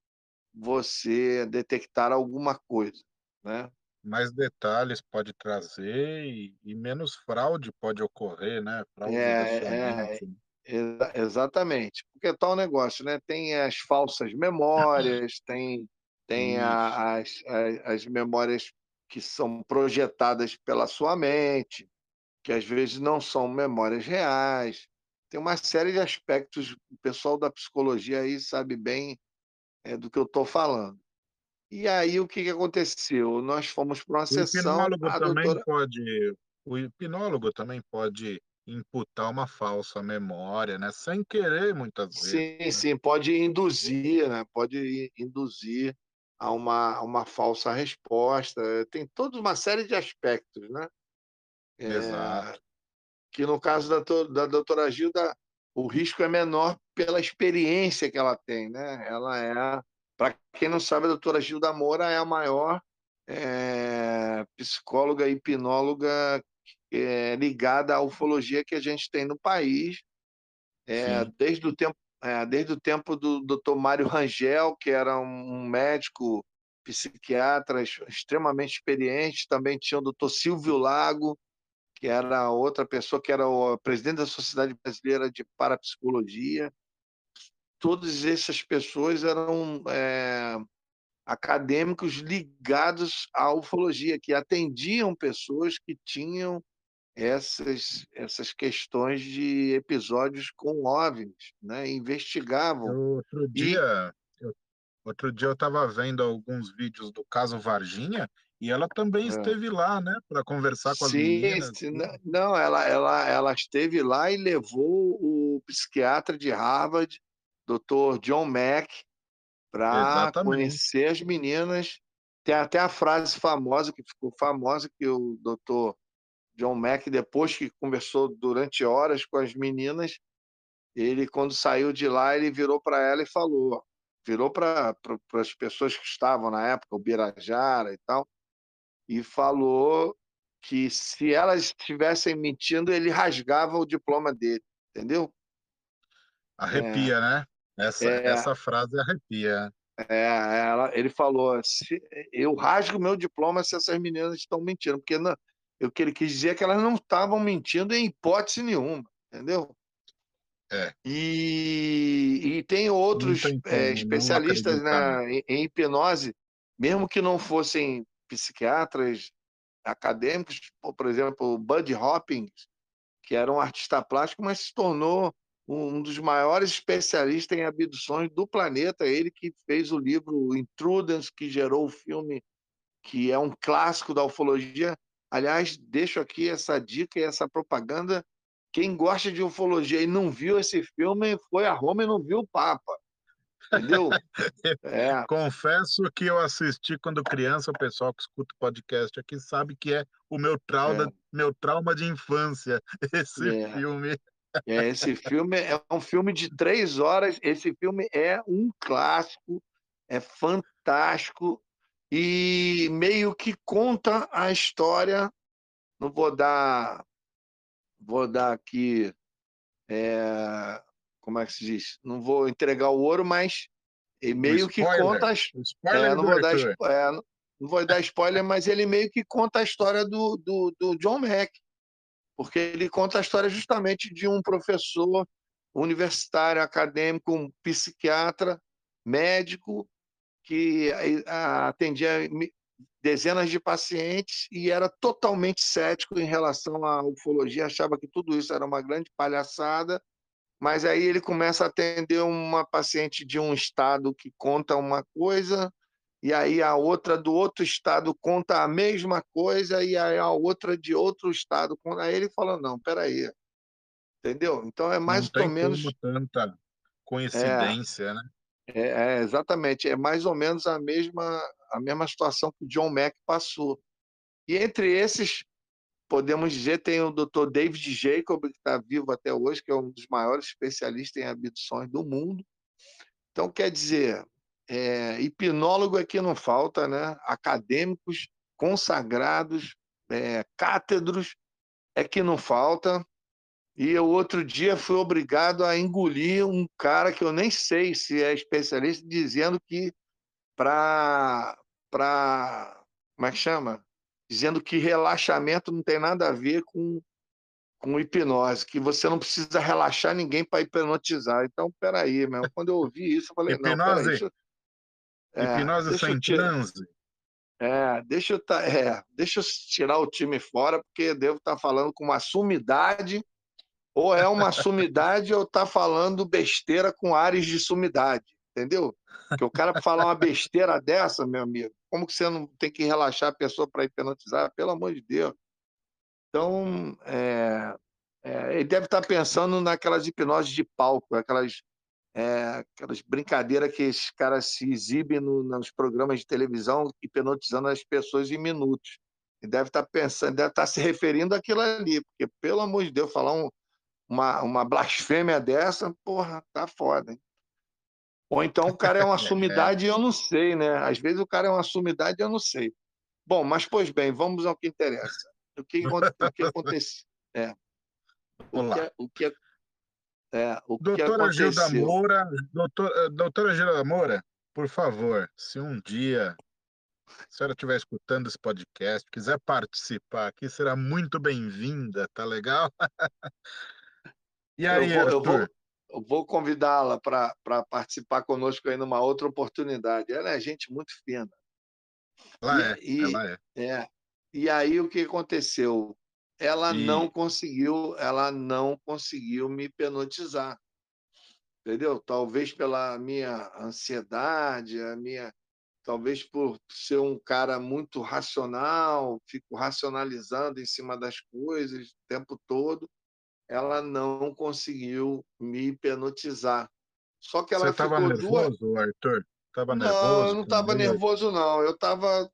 você detectar alguma coisa, né? Mais detalhes pode trazer e, e menos fraude pode ocorrer, né? Fraude É, é, exa- exatamente. Porque é tal negócio, né? Tem as falsas memórias, tem, tem a- as, as, as memórias que são projetadas pela sua mente, que às vezes não são memórias reais. Tem uma série de aspectos, o pessoal da psicologia aí sabe bem é, do que eu estou falando. E aí, o que, que aconteceu? Nós fomos para uma O sessão, hipnólogo a também doutora. pode, o hipnólogo também pode imputar uma falsa memória, né? Sem querer, muitas vezes. Sim, né? sim, pode induzir, né? Pode induzir a uma, a uma falsa resposta. Tem toda uma série de aspectos, né? É, Exato. que no caso da, da doutora Gilda, o risco é menor pela experiência que ela tem, né? Ela é, para quem não sabe, a doutora Gilda Moura é a maior é, psicóloga e hipnóloga é, ligada à ufologia que a gente tem no país, é, desde o tempo, é, desde o tempo do Dr. Mário Rangel, que era um médico psiquiatra ex- extremamente experiente, também tinha o Dr. Silvio Lago, que era outra pessoa que era o presidente da Sociedade Brasileira de Parapsicologia. Todas essas pessoas eram é, acadêmicos ligados à ufologia, que atendiam pessoas que tinham essas, essas questões de episódios com OVNIs, né? investigavam. Outro E dia, eu- outro dia eu estava vendo alguns vídeos do caso Varginha e ela também é, esteve lá, né, para conversar com as sim, meninas. sim, tudo. n- não, ela, ela, ela esteve lá e levou o psiquiatra de Harvard, Dr. John Mack, para conhecer as meninas. Tem até a frase famosa, que ficou famosa, que o Dr. John Mack, depois que conversou durante horas com as meninas, ele, quando saiu de lá, ele virou para ela e falou, virou para as pessoas que estavam na época, o Birajara e tal, e falou que se elas estivessem mentindo, ele rasgava o diploma dele, entendeu? É, Arrepia, né? Essa, é, essa frase arrepia. é, ela, ele falou, se, eu rasgo meu diploma se essas meninas estão mentindo, porque não, o que ele quis dizer é que elas não estavam mentindo em hipótese nenhuma, entendeu? É, E, e tem outros é, como não especialistas na, em, em hipnose, mesmo que não fossem psiquiatras acadêmicos, por exemplo, Bud Hopkins, que era um artista plástico, mas se tornou um dos maiores especialistas em abduções do planeta. Ele que fez o livro Intruders, que gerou o filme, que é um clássico da ufologia. Aliás, deixo aqui essa dica e essa propaganda. Quem gosta de ufologia e não viu esse filme foi a Roma e não viu o Papa. Entendeu? É, Confesso que eu assisti quando criança, o pessoal que escuta o podcast aqui sabe que é o meu trauma, é, meu trauma de infância, esse é. filme. É, esse filme é um filme de três horas. Esse filme é um clássico, é fantástico e meio que conta a história. Não vou dar, vou dar aqui, é, como é que se diz? Não vou entregar o ouro, mas ele meio que conta, a his- o é, não vou dar, é, não vou dar spoiler, mas ele meio que conta a história do, do, do John Mack porque ele conta a história justamente de um professor universitário, acadêmico, um psiquiatra, médico, que atendia dezenas de pacientes e era totalmente cético em relação à ufologia, achava que tudo isso era uma grande palhaçada, mas aí ele começa a atender uma paciente de um estado que conta uma coisa, e aí a outra do outro estado conta a mesma coisa, e aí a outra de outro estado conta. Aí ele fala: não, peraí, entendeu? Então é Não mais ou tem menos. tanta coincidência, é, né? É, é, exatamente, é mais ou menos a mesma, a mesma situação que o John Mack passou. E entre esses, podemos dizer, tem o Dr. David Jacob, que está vivo até hoje, que é um dos maiores especialistas em abduções do mundo. Então, quer dizer, é, hipnólogo aqui não falta, né? Acadêmicos consagrados, é, cátedros é que não falta. E eu outro dia fui obrigado a engolir um cara que eu nem sei se é especialista, dizendo que para. Pra, como é que chama? Dizendo que relaxamento não tem nada a ver com, com hipnose, que você não precisa relaxar ninguém para hipnotizar. Então, peraí, meu. Quando eu ouvi isso, eu falei, hipnose, não, peraí, deixa, é, hipnose sem transe. É, deixa eu, tá, é, deixa eu tirar o time fora, porque devo estar tá falando com uma sumidade ou é uma sumidade ou tá falando besteira com ares de sumidade, entendeu? Que o cara falar uma besteira dessa, meu amigo, como que você não tem que relaxar a pessoa para hipnotizar? Pelo amor de Deus. Então, é, é, ele deve estar tá pensando naquelas hipnoses de palco, aquelas, é, aquelas brincadeiras que esses caras se exibem no, nos programas de televisão, hipnotizando as pessoas em minutos. Ele deve estar tá pensando, deve estar tá se referindo àquilo ali, porque, pelo amor de Deus, falar um, uma, uma blasfêmia dessa, porra, tá foda. Hein? Ou então o cara é uma sumidade e eu não sei, né? Às vezes o cara é uma sumidade e eu não sei. Bom, mas pois bem, vamos ao que interessa. O que, o que aconteceu? É. O que, o que, é, o doutora que Gilda Moura, doutor, eh, doutora Gilda Moura, por favor, se um dia a senhora estiver escutando esse podcast, quiser participar aqui, será muito bem-vinda, tá legal? E aí, eu vou, eu vou, vou convidá-la para participar conosco aí numa outra oportunidade. Ela é gente muito fina. Ela e, é, ela é. é. E aí o que aconteceu? Ela e... não conseguiu, ela não conseguiu me hipnotizar. Entendeu? Talvez pela minha ansiedade, a minha talvez por ser um cara muito racional, fico racionalizando em cima das coisas o tempo todo ela não conseguiu me hipnotizar. Só que ela Você ficou nervoso, duas... Arthur? Tava não, nervoso? eu não estava nervoso, não. Eu estava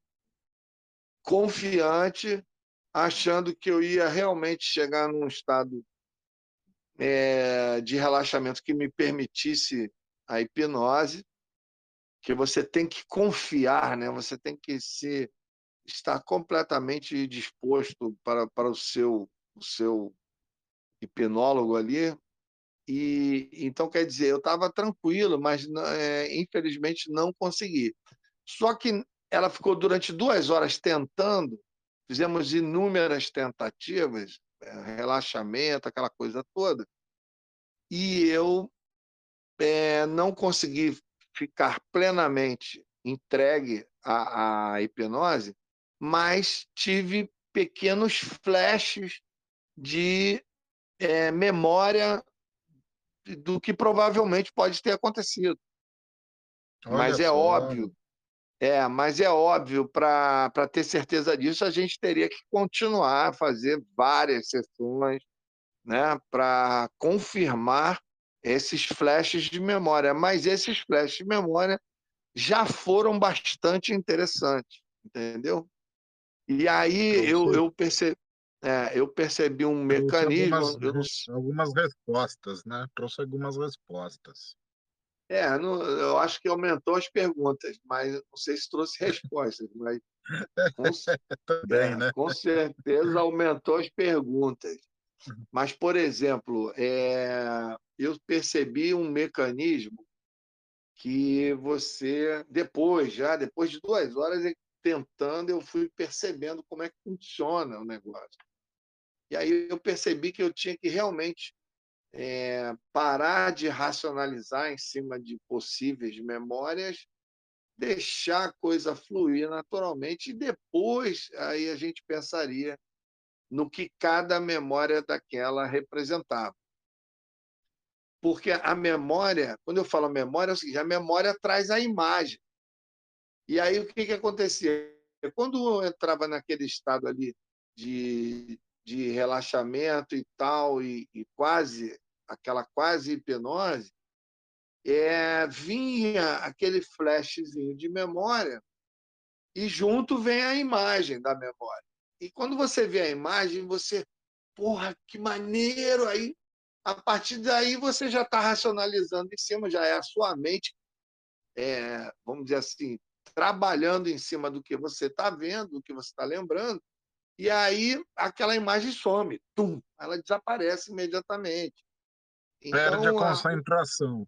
confiante, achando que eu ia realmente chegar num estado é, de relaxamento que me permitisse a hipnose, que você tem que confiar, né? Você tem que se estar completamente disposto para, para o seu o seu hipnólogo ali. E então quer dizer, eu estava tranquilo, mas é, infelizmente não consegui. Só que ela ficou durante duas horas tentando, fizemos inúmeras tentativas, é, relaxamento, aquela coisa toda, e eu é, não consegui ficar plenamente entregue à, à hipnose, mas tive pequenos flashes de é, memória do que provavelmente pode ter acontecido. Olha mas é óbvio, é, mas é óbvio, para ter certeza disso, a gente teria que continuar a fazer várias sessões né, para confirmar esses flashes de memória. Mas esses flashes de memória já foram bastante interessantes, entendeu? E aí eu, eu, percebi, é, eu percebi um mecanismo. Algumas, algumas, respostas, né? Trouxe algumas respostas. É, não, eu acho que aumentou as perguntas, mas não sei se trouxe respostas, mas com, Também, é, né? com certeza aumentou as perguntas. Uhum. Mas, por exemplo, é, eu percebi um mecanismo que você, depois, já depois de duas horas tentando, eu fui percebendo como é que funciona o negócio. E aí eu percebi que eu tinha que realmente é, parar de racionalizar em cima de possíveis memórias, deixar a coisa fluir naturalmente e depois aí a gente pensaria no que cada memória daquela representava. Porque a memória, quando eu falo memória, é o seguinte, a memória traz a imagem. E aí o que, que acontecia? Quando eu entrava naquele estado ali de, de relaxamento e tal, e, e quase aquela quase hipnose, é, vinha aquele flashzinho de memória e junto vem a imagem da memória. E quando você vê a imagem, você, porra, que maneiro! Aí, a partir daí, você já está racionalizando em cima, já é a sua mente, é, vamos dizer assim, trabalhando em cima do que você está vendo, do que você está lembrando, e aí aquela imagem some, tum, ela desaparece imediatamente. Então, Perde a concentração.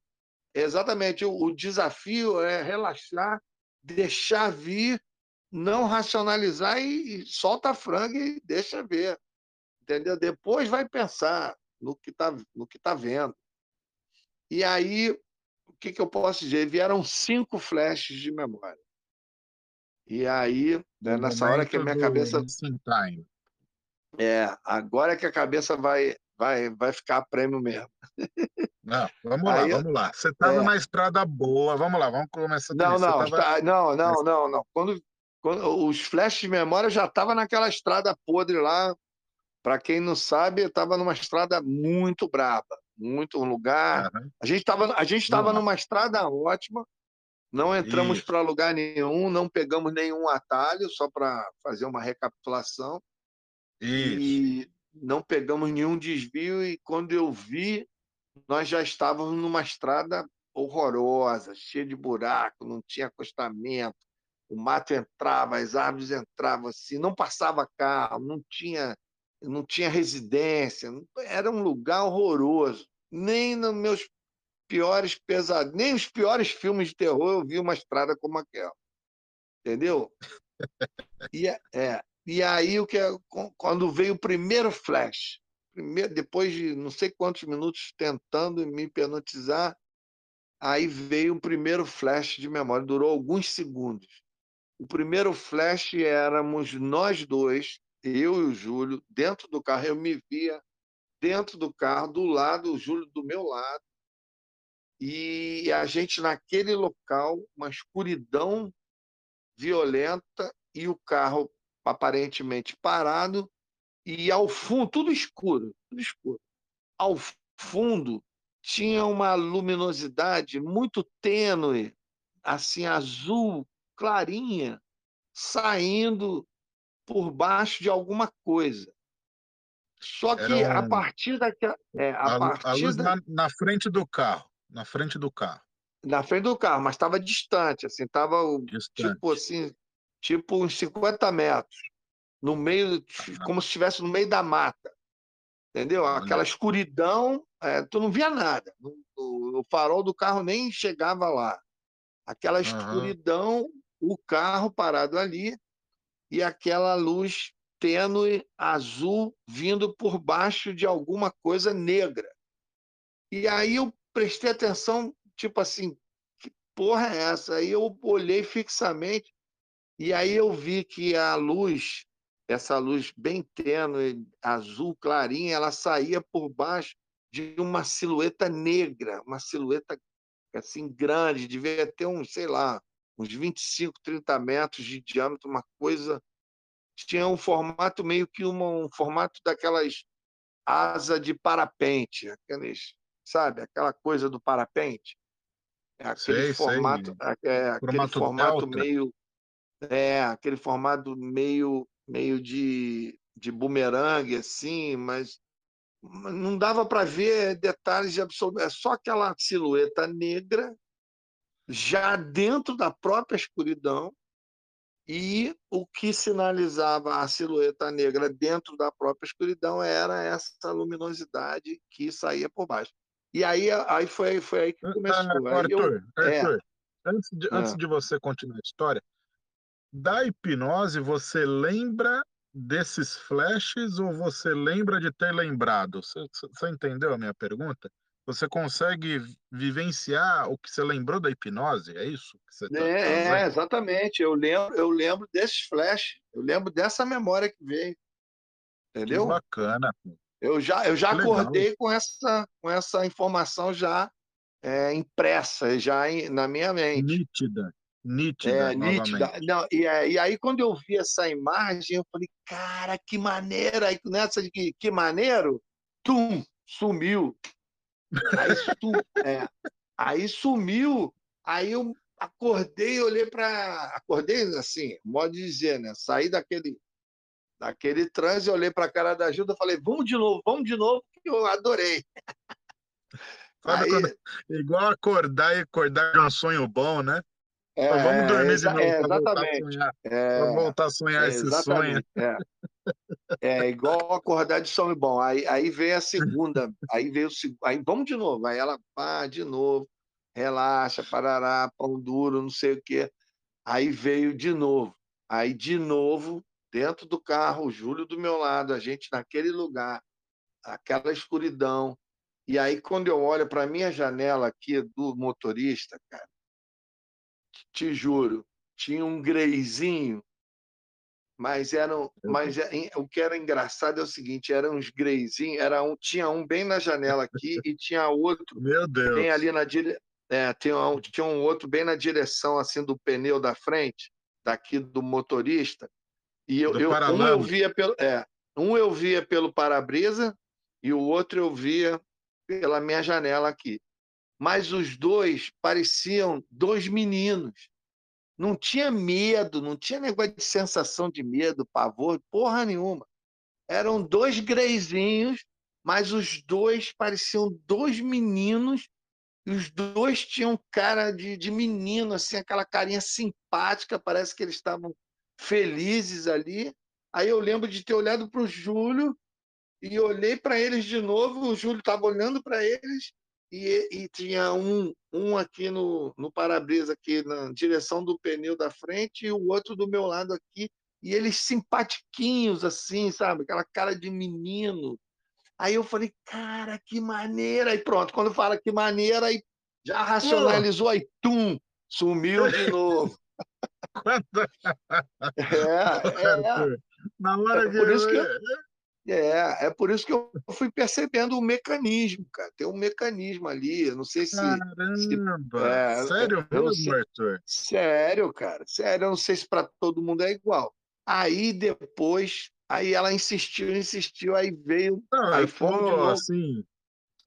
A... Exatamente. O, o desafio é relaxar, deixar vir, não racionalizar e, e solta a franga e deixa ver. Entendeu? Depois vai pensar no que está tá vendo. E aí, o que, que eu posso dizer? Vieram cinco flashes de memória. E aí, né, nessa hora que a minha cabeça. É, agora que a cabeça vai, vai, vai ficar prêmio mesmo. Não, vamos aí, lá, vamos lá. Você estava é... na estrada boa, vamos lá, vamos começar. Não, não, tava... tá, não, não, não, não. Quando, quando os flashes de memória já estava naquela estrada podre lá. Para quem não sabe, estava numa estrada muito braba, muito lugar. Uhum. A gente estava, a gente estava numa estrada ótima não entramos para lugar nenhum, não pegamos nenhum atalho, só para fazer uma recapitulação. Isso. E não pegamos nenhum desvio, e quando eu vi, nós já estávamos numa estrada horrorosa, cheia de buraco, não tinha acostamento, o mato entrava, as árvores entravam assim, não passava carro, não tinha, não tinha residência, era um lugar horroroso. Nem nos meus piores pesados, nem os piores filmes de terror eu vi uma estrada como aquela. Entendeu? E, é, é, e aí o que é, quando veio o primeiro flash, primeiro, depois de não sei quantos minutos tentando me hipnotizar, aí veio o primeiro flash de memória, durou alguns segundos. O primeiro flash éramos nós dois, eu e o Júlio, dentro do carro, eu me via dentro do carro, do lado, o Júlio do meu lado, e a gente naquele local, uma escuridão violenta e o carro aparentemente parado e ao fundo tudo escuro, tudo escuro. Ao fundo tinha uma luminosidade muito tênue, assim azul clarinha, saindo por baixo de alguma coisa. Só que um... a partir daquela. É, a, a, partir luz da... na, na, frente do carro na frente do carro. Na frente do carro, mas estava distante, assim, estava tipo assim, tipo uns 50 metros, no meio, ah, como se estivesse no meio da mata. Entendeu? Aquela escuridão, é, tu não via nada. O, o, farol do carro nem chegava lá. Aquela escuridão, o carro parado ali e aquela luz tênue azul vindo por baixo de alguma coisa negra. E aí eu prestei atenção, tipo assim, que porra é essa? Aí eu olhei fixamente e aí eu vi que a luz, essa luz bem tênue, azul clarinha, ela saía por baixo de uma silhueta negra, uma silhueta assim grande, devia ter uns, sei lá, uns 25, 30 metros de diâmetro, uma coisa tinha um formato meio que uma, um formato daquelas asa de parapente, aqueles sabe? Aquela coisa do parapente. É aquele sei, formato, sei. É, é, aquele formato meio. É, aquele formato meio, meio de, de bumerangue, assim, mas não dava para ver detalhes de absoluto. É só aquela silhueta negra, já dentro da própria escuridão, e o que sinalizava a silhueta negra dentro da própria escuridão era essa luminosidade que saía por baixo. E aí, aí foi, foi aí que ah, começou. Ah, Arthur, eu. Arthur é, antes, de, antes de você continuar a história, da hipnose você lembra desses flashes ou você lembra de ter lembrado? Você, você entendeu a minha pergunta? Você consegue vivenciar o que você lembrou da hipnose? É isso? Tá é, é, exatamente. Eu lembro, eu lembro desses flashes. Eu lembro dessa memória que veio. Entendeu? Que bacana. Eu já, eu já acordei com essa, com essa informação já é, impressa, já na minha mente. Nítida. Nítida. É, nítida. Não, e, é, e, aí, quando eu vi essa imagem, eu falei, cara, que maneiro. Aí nessa de que, que maneiro, tum, sumiu. Aí, tum, é. Aí sumiu. Aí eu acordei, olhei para. Acordei assim, modo de dizer, né? Saí daquele, daquele transe, olhei para a cara da ajuda falei, vamos de novo, vamos de novo, que eu adorei. Aí... Quando, igual acordar e acordar de um sonho bom, né? É, vamos dormir de novo. É, exatamente. É, voltar a sonhar esse sonho. É. é. igual acordar de sonho bom. Aí, aí veio a segunda, aí veio o aí vamos de novo. Aí ela, pá, de novo, relaxa, parará, pão duro, não sei o quê. Aí veio de novo. Aí de novo, dentro do carro, o Júlio do meu lado, a gente naquele lugar, aquela escuridão, e aí, quando eu olho para a minha janela aqui do motorista, cara, te juro, tinha um greizinho, mas eram, mas é, o que era engraçado é o seguinte, eram uns greizinhos, era um, tinha um bem na janela aqui e tinha outro Meu Deus. bem ali na dire... é, tinha, um, tinha um outro bem na direção assim do pneu da frente, daqui do motorista. E eu, eu um eu via pelo, é, um eu via pelo para-brisa e o outro eu via pela minha janela aqui. Mas os dois pareciam dois meninos. Não tinha medo, não tinha negócio de sensação de medo, pavor, porra nenhuma. Eram dois greizinhos, mas os dois pareciam dois meninos e os dois tinham cara de, de menino, assim, aquela carinha simpática, parece que eles estavam felizes ali. Aí eu lembro de ter olhado para o Júlio e olhei para eles de novo. O Júlio estava olhando para eles e, e, tinha um, um aqui no, no para-brisa, aqui na direção do pneu da frente, e o outro do meu lado aqui. E eles simpatiquinhos, assim, sabe? Aquela cara de menino. Aí eu falei, cara, que maneira! E pronto, quando fala que maneira, aí já racionalizou, aí tum, sumiu de novo. É, é. Na hora é de. Por isso que eu... É, é por isso que eu fui percebendo o mecanismo, cara. Tem um mecanismo ali, eu não sei se. Caramba! Se, é, sério mesmo, sei, Arthur? Sério, cara. Sério, eu não sei se para todo mundo é igual. Aí depois, aí ela insistiu, insistiu, aí veio. Não, aí eu tô, assim,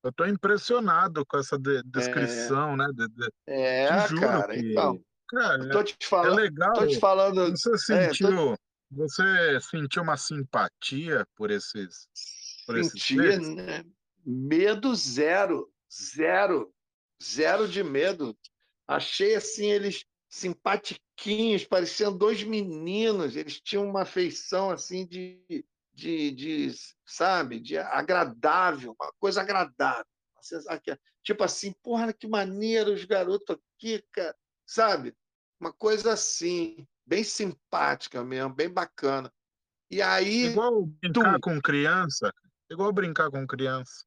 eu tô impressionado com essa de, descrição, é, né? De, de, é, juro cara, que, então. Cara, tô te falando, é legal. Tô te falando. Você sentiu. É, tô... Você sentiu uma simpatia por esses. Por Sentia, esses né? Medo zero. Zero. Zero de medo. Achei assim, eles simpatiquinhos, pareciam dois meninos. Eles tinham uma feição assim de, de, de sabe, de agradável, uma coisa agradável. Tipo assim, porra, que maneiro os garotos aqui, cara, sabe? Uma coisa assim bem simpática mesmo, bem bacana. E aí. Igual brincar tum, com criança. Igual brincar com criança.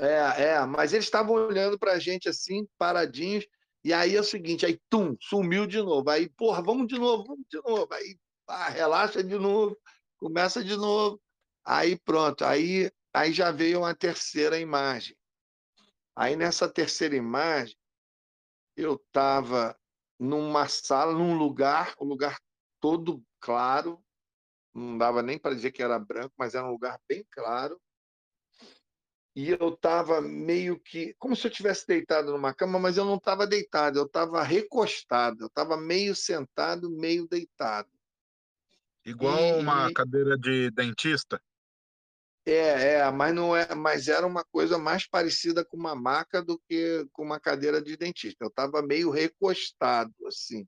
É, é, mas eles estavam olhando pra gente assim, paradinhos, e aí é o seguinte, aí tum, sumiu de novo. Aí, porra, vamos de novo, vamos de novo. Aí, pá, relaxa de novo, começa de novo. Aí pronto, aí, aí já veio uma terceira imagem. Aí nessa terceira imagem, eu estava numa sala, num lugar, o um lugar todo claro, não dava nem para dizer que era branco, mas era um lugar bem claro. E eu estava meio que, como se eu tivesse deitado numa cama, mas eu não estava deitado, eu estava recostado, eu estava meio sentado, meio deitado. Igual e... uma cadeira de dentista? É, é, mas não é, mas era uma coisa mais parecida com uma maca do que com uma cadeira de dentista. Eu estava meio recostado assim.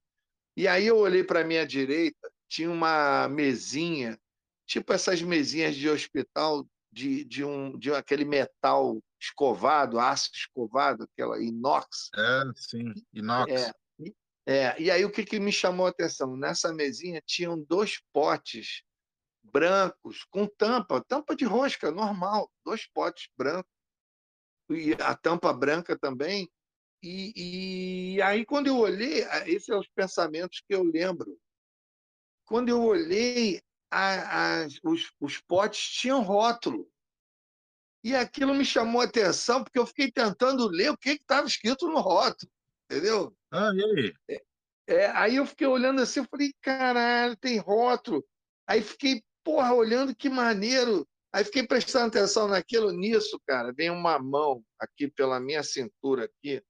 E aí eu olhei para minha direita, tinha uma mesinha, tipo essas mesinhas de hospital de, de um de aquele metal escovado, aço escovado, aquela inox. É, sim, inox. É, é, e aí o que, que me chamou a atenção? Nessa mesinha tinham dois potes brancos, com tampa, tampa de rosca, normal, dois potes brancos, e a tampa branca também. E, e aí, quando eu olhei, esses são os pensamentos que eu lembro. Quando eu olhei, a, a, os, os potes tinham rótulo. E aquilo me chamou a atenção, porque eu fiquei tentando ler o que estava escrito no rótulo, entendeu? Ah, e aí? É, é, aí eu fiquei olhando assim, eu falei, caralho, tem rótulo. Aí fiquei porra, olhando que maneiro. Aí fiquei prestando atenção naquilo, nisso, cara. Vem uma mão aqui pela minha cintura aqui.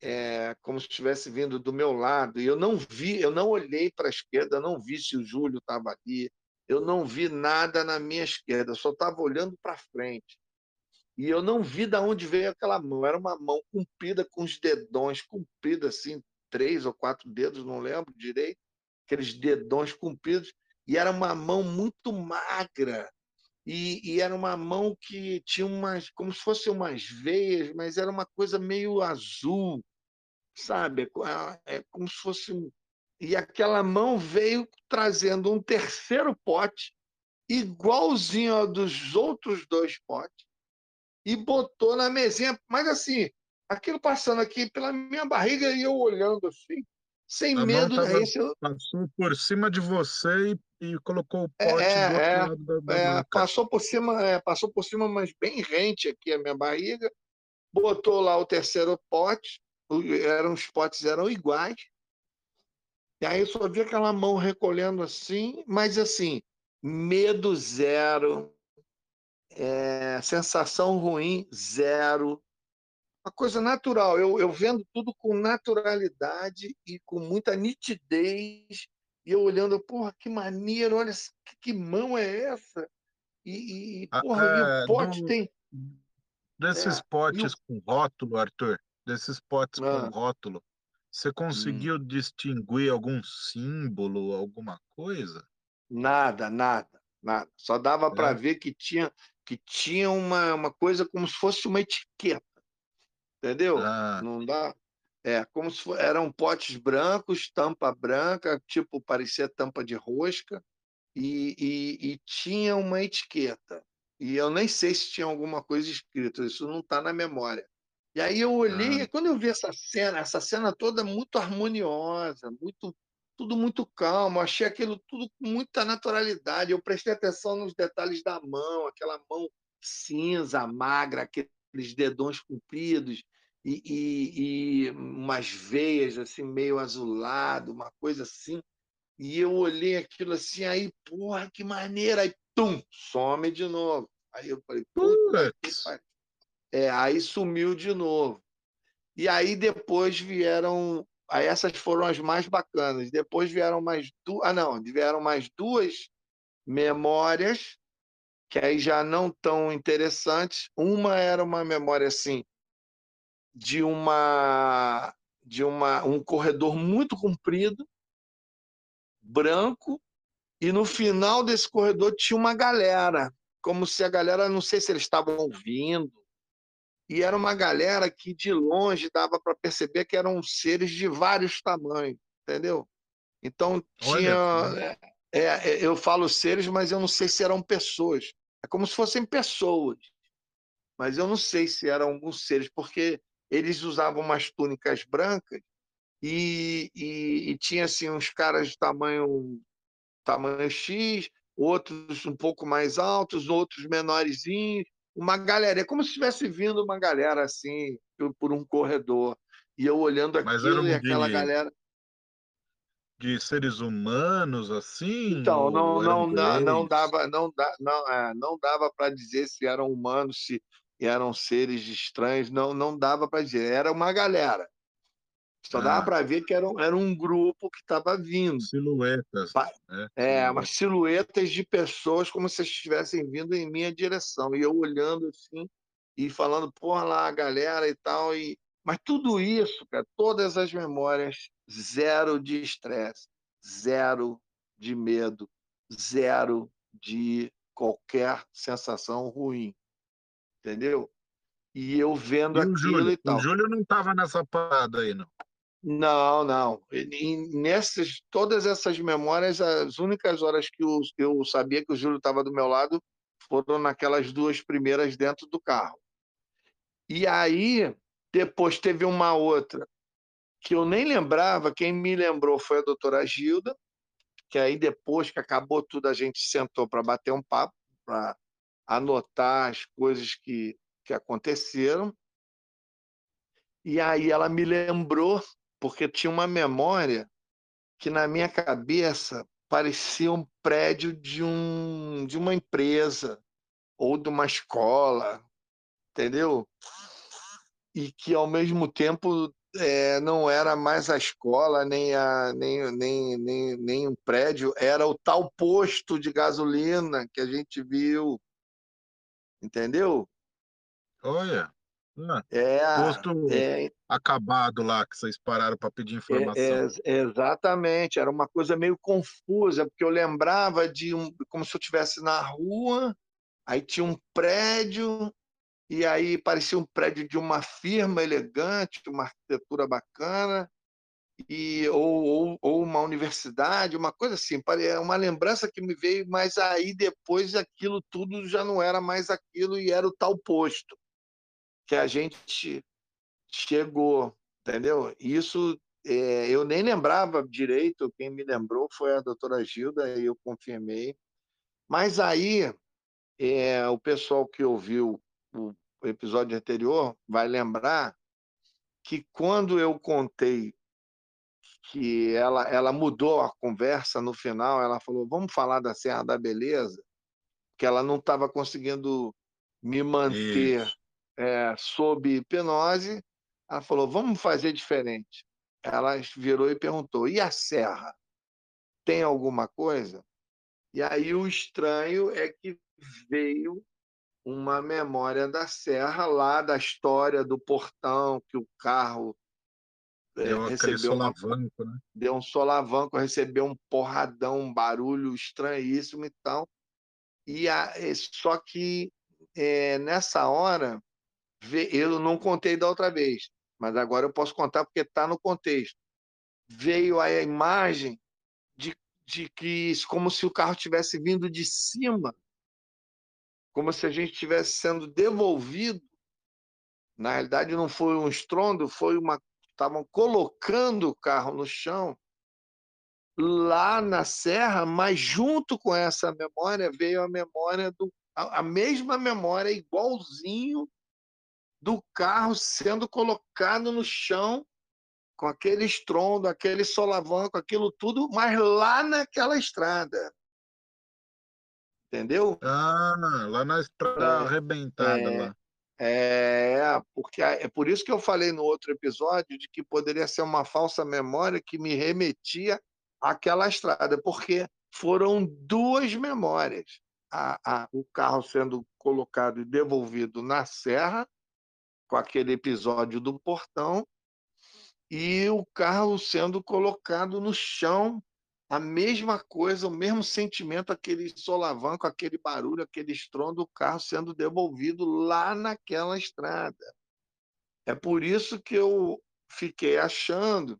é, como se estivesse vindo do meu lado. E eu não vi, eu não olhei para a esquerda, não vi se o Júlio estava ali, eu não vi nada na minha esquerda, só estava olhando para frente. E eu não vi de onde veio aquela mão. Era uma mão comprida, com os dedões compridos, assim, três ou quatro dedos, não lembro direito, aqueles dedões compridos. E era uma mão muito magra. E, e, era uma mão que tinha umas, como se fossem umas veias, mas era uma coisa meio azul, sabe? É, é como se fosse. E aquela mão veio trazendo um terceiro pote, igualzinho ao dos outros dois potes, e botou na mesinha. Mas assim, aquilo passando aqui pela minha barriga e eu olhando assim, sem A medo. mão tava- eu- Passou por cima de você e, e colocou o É, pote do outro é, lado da, da É, passou por cima, é, passou por cima, mas bem rente aqui a minha barriga. Botou lá o terceiro pote, eram os potes eram iguais. E aí eu só vi aquela mão recolhendo assim, mas assim, medo zero, é, sensação ruim zero, uma coisa natural. Eu, eu vendo tudo com naturalidade e com muita nitidez e eu olhando, porra, que maneiro, olha que, que mão é essa? E, e- e, Ah, porra, e é, o pote do- tem. Desses É, potes com rótulo, Arthur, desses potes Ah. com rótulo, você conseguiu distinguir algum símbolo, alguma coisa? Nada, nada, nada. Só dava para É? ver que tinha, que tinha uma, uma coisa como se fosse uma etiqueta, entendeu? Ah, Não dá. É, como se fo- eram potes brancos, tampa branca, tipo, parecia tampa de rosca, e, e, e tinha uma etiqueta. E eu nem sei se tinha alguma coisa escrita, isso não está na memória. E aí eu olhei, Ah. quando eu vi essa cena, essa cena toda muito harmoniosa, muito, tudo muito calmo, achei aquilo tudo com muita naturalidade. Eu prestei atenção nos detalhes da mão, aquela mão cinza, magra, aqueles dedões compridos e, e, e umas veias assim meio azulado, uma coisa assim. E eu olhei aquilo assim, aí, porra, que maneira! Aí, tum, some de novo. Aí eu falei, puta que Putz. pariu. É, aí sumiu de novo. E aí depois vieram. Aí essas foram as mais bacanas. Depois vieram mais duas. Ah, não, vieram mais duas memórias, que aí já não tão interessantes. Uma era uma memória assim de uma de uma um corredor muito comprido, branco, e no final desse corredor tinha uma galera, como se a galera, não sei se eles estavam ouvindo, e era uma galera que de longe dava para perceber que eram seres de vários tamanhos, entendeu? Então Olha tinha, só. é, é, eu falo seres, mas eu não sei se eram pessoas. É como se fossem pessoas, mas eu não sei se eram alguns seres, porque eles usavam umas túnicas brancas e, e, e tinha assim uns caras de tamanho tamanho X, outros um pouco mais altos, outros menorzinhos, uma galera, é como se tivesse vindo uma galera assim por- um corredor e eu olhando Mas aquilo eram e aquela de- galera. De seres humanos, assim? Então, não, não, não, não dava, não, dá, não, é, não dava para dizer se eram humanos, se eram seres estranhos, não, não dava para dizer. Era uma galera. Só dava Ah. para ver que era, um- era um grupo que estava vindo. Silhuetas. Né? É, umas silhuetas de pessoas como se estivessem vindo em minha direção. E eu olhando assim e falando, porra lá, galera e tal. E... Mas tudo isso, cara, todas as memórias, zero de estresse, zero de medo, zero de qualquer sensação ruim. Entendeu? E eu vendo E aquilo Júlio? e tal. O Júlio não estava nessa parada aí, não. Não, não. E nessas, todas essas memórias, as únicas horas que eu, eu sabia que o Júlio estava do meu lado foram naquelas duas primeiras dentro do carro. E aí, depois teve uma outra que eu nem lembrava, quem me lembrou foi a doutora Gilda, que aí depois que acabou tudo, a gente sentou para bater um papo, para anotar as coisas que, que aconteceram. E aí ela me lembrou, porque tinha uma memória que na minha cabeça parecia um prédio de, um, de uma empresa ou de uma escola, entendeu? E que ao mesmo tempo é, não era mais a escola, nem, a, nem, nem, nem, nem um prédio, era o tal posto de gasolina que a gente viu. Entendeu? Olha. Ah, É, posto é, acabado lá que vocês pararam para pedir É, informação. é, exatamente, era uma coisa meio confusa, porque eu lembrava de um, como se eu estivesse na rua, aí tinha um prédio, e aí parecia um prédio de uma firma elegante, uma arquitetura bacana, e ou, ou, ou uma universidade, uma coisa assim, é uma lembrança que me veio, mas aí depois aquilo tudo já não era mais aquilo e era o tal posto que a gente chegou, entendeu? Isso é, eu nem lembrava direito, quem me lembrou foi a doutora Gilda, e eu confirmei. Mas aí, é, o pessoal que ouviu o episódio anterior vai lembrar que quando eu contei que ela, ela mudou a conversa no final, ela falou: vamos falar da Serra da Beleza, que ela não estava conseguindo me manter é, sob hipnose. Ela falou: vamos fazer diferente. Ela virou e perguntou: e a serra? Tem alguma coisa? E aí o estranho é que veio uma memória da serra lá da história do portão que o carro Deu aquele recebeu solavanco, né? deu um solavanco, recebeu um porradão, um barulho estranhíssimo e tal. E a, é, só que é, nessa hora eu não contei da outra vez, mas agora eu posso contar porque está no contexto. Veio a imagem de, de que como se o carro tivesse vindo de cima, como se a gente estivesse sendo devolvido. Na realidade, não foi um estrondo, foi uma. Estavam colocando o carro no chão lá na serra, mas junto com essa memória veio a memória do. A, a mesma memória, igualzinho do carro sendo colocado no chão com aquele estrondo, aquele solavanco, aquilo tudo, mas lá naquela estrada. Entendeu? Ah, lá na estrada É, arrebentada é. lá. É, porque é por isso que eu falei no outro episódio de que poderia ser uma falsa memória que me remetia àquela estrada, porque foram duas memórias. A, a- o carro sendo colocado e devolvido na serra, com aquele episódio do portão, e o carro sendo colocado no chão, a mesma coisa, o mesmo sentimento, aquele solavanco, aquele barulho, aquele estrondo, o carro sendo devolvido lá naquela estrada. É por isso que eu fiquei achando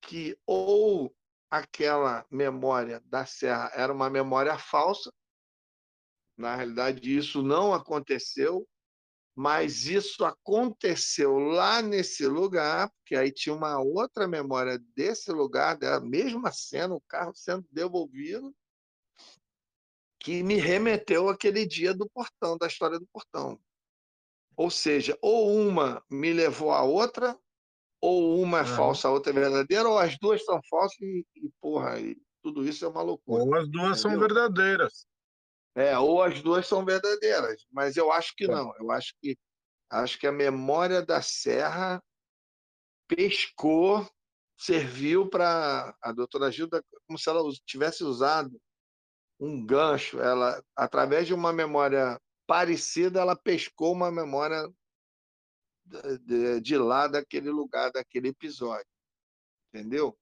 que ou aquela memória da serra era uma memória falsa, na realidade isso não aconteceu, mas isso aconteceu lá nesse lugar, porque aí tinha uma outra memória desse lugar, da mesma cena, o carro sendo devolvido, que me remeteu àquele dia do portão, da história do portão. Ou seja, ou uma me levou à outra, ou uma é falsa, a outra é verdadeira, ou as duas são falsas e, e porra, e tudo isso é uma loucura. Ou as duas são Entendeu? verdadeiras. É, ou as duas são verdadeiras, mas eu acho que Tá. não. Eu acho que acho que a memória da Serra pescou, serviu para a doutora Gilda como se ela tivesse usado um gancho. Ela, através de uma memória parecida, ela pescou uma memória de, de- de lá daquele lugar, daquele episódio, entendeu?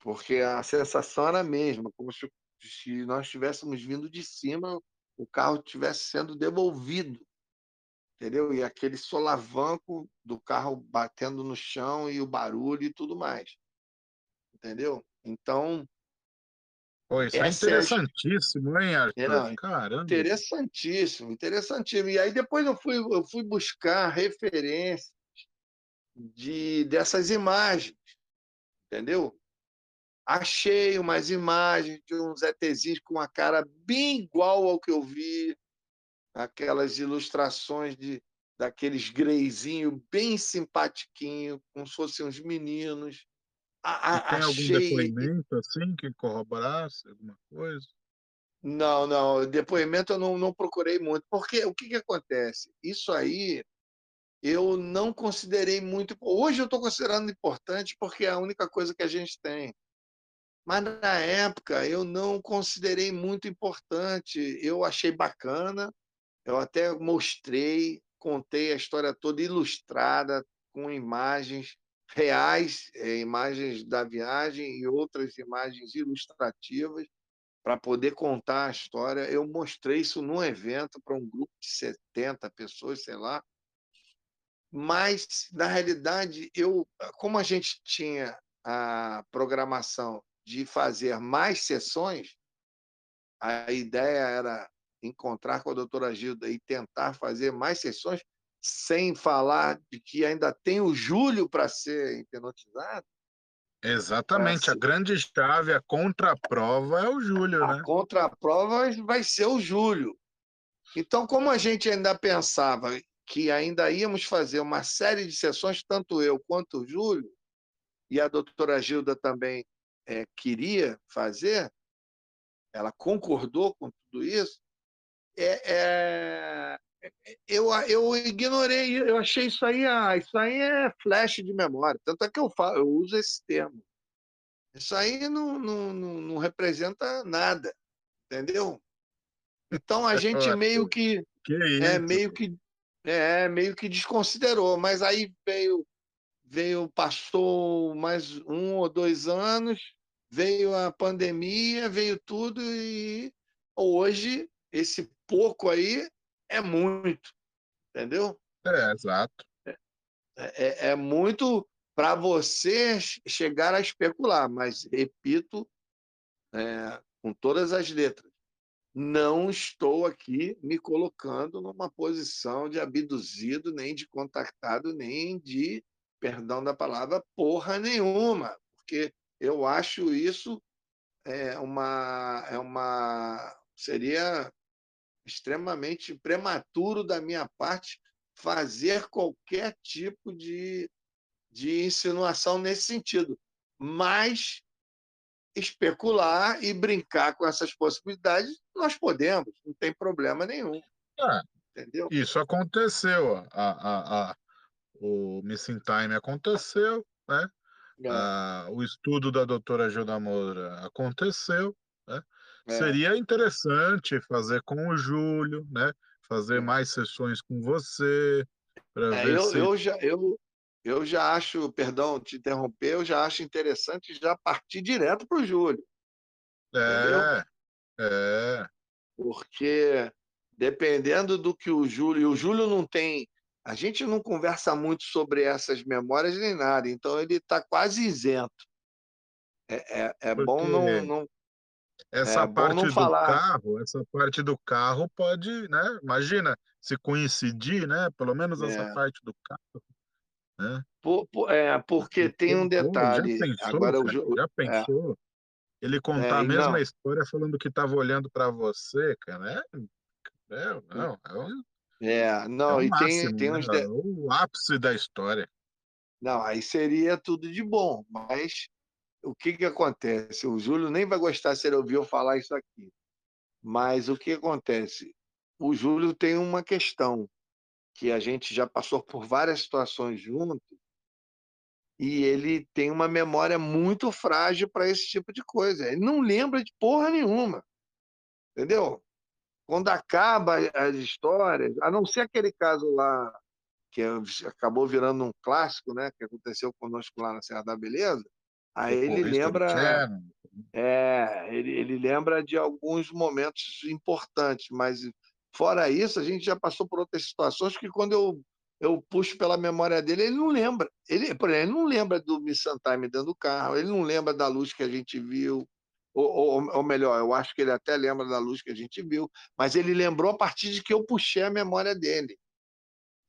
Porque a sensação era a mesma, como se, se nós estivéssemos vindo de cima, o carro estivesse sendo devolvido, entendeu? E aquele solavanco do carro batendo no chão e o barulho e tudo mais, entendeu? Então, Pô, isso é é interessantíssimo, hein, Arthur? É, não, Caramba. interessantíssimo, interessantíssimo. E aí depois eu fui, eu fui buscar referências de, dessas imagens, entendeu? Achei umas imagens de uns ETzinhos com uma cara bem igual ao que eu vi, aquelas ilustrações de daqueles greizinho bem simpatiquinho, como se fossem uns meninos. A- tem algum achei depoimento assim que corroborasse alguma coisa? Não, não, depoimento eu não, não procurei muito, porque o que, que acontece? Isso aí eu não considerei muito. Hoje eu estou considerando importante porque é a única coisa que a gente tem. Mas na época eu não considerei muito importante. Eu achei bacana, eu até mostrei, contei a história toda ilustrada, com imagens reais, é, imagens da viagem e outras imagens ilustrativas para poder contar a história. Eu mostrei isso num evento para um grupo de 70 pessoas, sei lá. Mas, na realidade, eu, como a gente tinha a programação de fazer mais sessões, a ideia era encontrar com a doutora Gilda e tentar fazer mais sessões, sem falar de que ainda tem o Júlio para ser hipnotizado. Exatamente, a grande chave, a contraprova é o Júlio, a né? A contraprova vai ser o Júlio. Então, como a gente ainda pensava que ainda íamos fazer uma série de sessões, tanto eu quanto o Júlio, e a doutora Gilda também é, queria fazer, ela concordou com tudo isso, é, é, eu, eu ignorei, eu achei isso aí, ah, isso aí é flash de memória. Tanto é que eu, falo, eu uso esse termo. Isso aí não, não, não, não representa nada, entendeu? Então a gente meio que, que é meio que é meio que desconsiderou, mas aí veio veio passou mais um ou dois anos, veio a pandemia, veio tudo e hoje esse pouco aí é muito, entendeu? É, exato. É, é, é muito para você chegar a especular, mas repito, é, com todas as letras, não estou aqui me colocando numa posição de abduzido, nem de contactado, nem de, perdão da palavra, porra nenhuma, porque eu acho isso é uma, é uma seria extremamente prematuro da minha parte fazer qualquer tipo de, de insinuação nesse sentido. Mas especular e brincar com essas possibilidades, nós podemos, não tem problema nenhum. É, entendeu? Isso aconteceu. A, a, a, o Missing Time aconteceu, né? É. A, o estudo da doutora Gilda Moura aconteceu. Né? É. Seria interessante fazer com o Júlio, né? Fazer é. mais sessões com você. É, eu, se... eu, já, eu, eu já acho, perdão te interromper, eu já acho interessante já partir direto para o Júlio. É, entendeu? é. Porque dependendo do que o Júlio. o Júlio não tem. A gente não conversa muito sobre essas memórias nem nada, então ele está quase isento. É, é, é bom não, não, essa é, parte do falar. carro, essa parte do carro pode, né? Imagina se coincidir, né? Pelo menos É. essa parte do carro, né? Por- por- é, porque tem um Pô, já detalhe. pensou, Agora o cara? Já é, pensou? Ele contar É, a mesma não. história falando que estava olhando para você, cara. É, é, não, é, um, é, é não, o e tem, máximo, tem né? uns. de- O ápice da história. Não, aí seria tudo de bom, mas o que que acontece? O Júlio nem vai gostar se ele ouvir eu falar isso aqui. Mas o que acontece? O Júlio tem uma questão que a gente já passou por várias situações juntos e ele tem uma memória muito frágil para esse tipo de coisa. Ele não lembra de porra nenhuma. Entendeu? Quando acaba as histórias, a não ser aquele caso lá que acabou virando um clássico, né, que aconteceu conosco lá na Serra da Beleza, aí ele Socorrista do lembra é, ele, ele lembra de alguns momentos importantes, mas fora isso, a gente já passou por outras situações que quando eu, eu puxo pela memória dele, ele não lembra. Ele, por exemplo, ele não lembra do Miss Time dentro do carro, ele não lembra da luz que a gente viu, ou, ou, ou melhor, eu acho que ele até lembra da luz que a gente viu, mas ele lembrou a partir de que eu puxei a memória dele.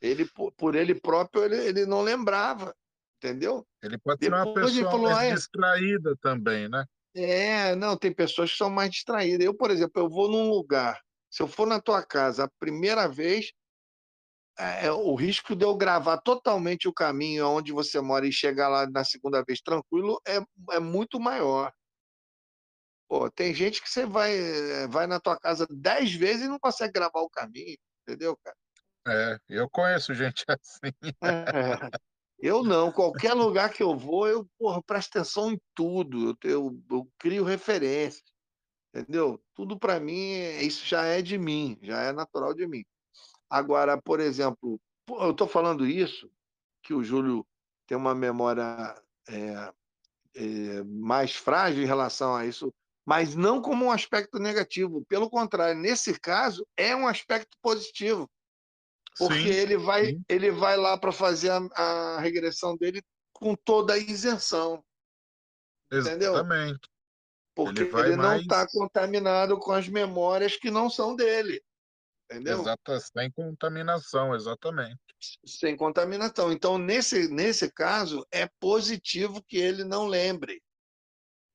Ele, por, ele próprio, ele, ele não lembrava, entendeu? Ele pode ser uma Depois pessoa falou, mais "Ah, é- distraída também, né? É, não, tem pessoas que são mais distraídas. Eu, por exemplo, eu vou num lugar, se eu for na tua casa a primeira vez, é, o risco de eu gravar totalmente o caminho onde você mora e chegar lá na segunda vez tranquilo é, é muito maior. Pô, tem gente que você vai, vai na tua casa dez vezes e não consegue gravar o caminho, entendeu, cara? É, eu conheço gente assim. É. Eu não, qualquer lugar que eu vou, eu, porra, presto atenção em tudo, eu, eu, eu crio referência, entendeu? Tudo para mim, isso já é de mim, já é natural de mim. Agora, por exemplo, eu estou falando isso, que o Júlio tem uma memória é, é, mais frágil em relação a isso, mas não como um aspecto negativo. Pelo contrário, nesse caso, é um aspecto positivo. Porque Sim, ele vai, sim. ele vai lá para fazer a, a regressão dele com toda a isenção, entendeu? Exatamente. Porque Ele ele não mais. está contaminado com as memórias que não são dele, entendeu? Exata, sem contaminação, exatamente. Sem contaminação. Então, nesse, nesse caso, é positivo que ele não lembre,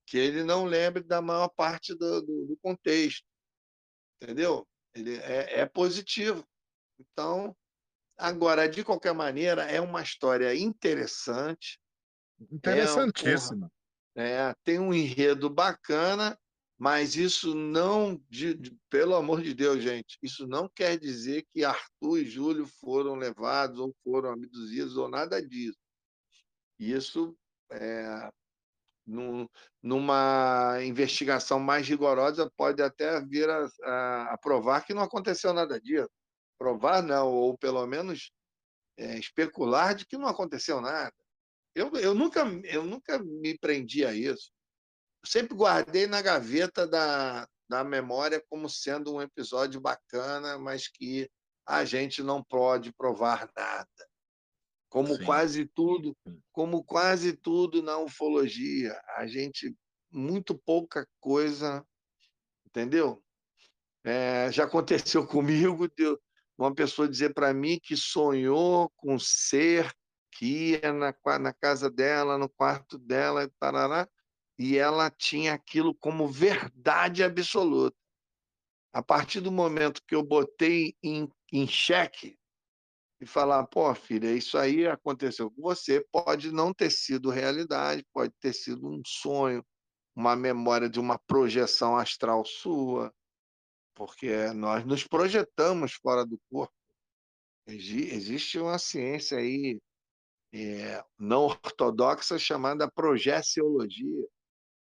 que ele não lembre da maior parte do, do, do contexto, entendeu? Ele é, é positivo. Então, agora, de qualquer maneira, é uma história interessante, Interessantíssima. é, tem um enredo bacana, mas isso não, de- de- pelo amor de Deus, gente, isso não quer dizer que Arthur e Júlio foram levados ou foram abduzidos ou nada disso. Isso, é, num- numa investigação mais rigorosa, pode até vir a, a- a provar que não aconteceu nada disso. Provar não, ou pelo menos é, especular de que não aconteceu nada. Eu, eu, nunca, eu nunca me prendi a isso. Sempre guardei na gaveta da, da memória como sendo um episódio bacana, mas que a gente não pode provar nada. Como Sim. quase tudo, como quase tudo na ufologia, a gente muito pouca coisa, entendeu? É, já aconteceu comigo de uma pessoa dizer para mim que sonhou com ser que ia na, na casa dela, no quarto dela, e e ela tinha aquilo como verdade absoluta. A partir do momento que eu botei em, em xeque e falar, pô, filha, isso aí aconteceu com você, pode não ter sido realidade, pode ter sido um sonho, uma memória de uma projeção astral sua, porque nós nos projetamos fora do corpo. Exi- Existe uma ciência aí é, não ortodoxa chamada projeciologia,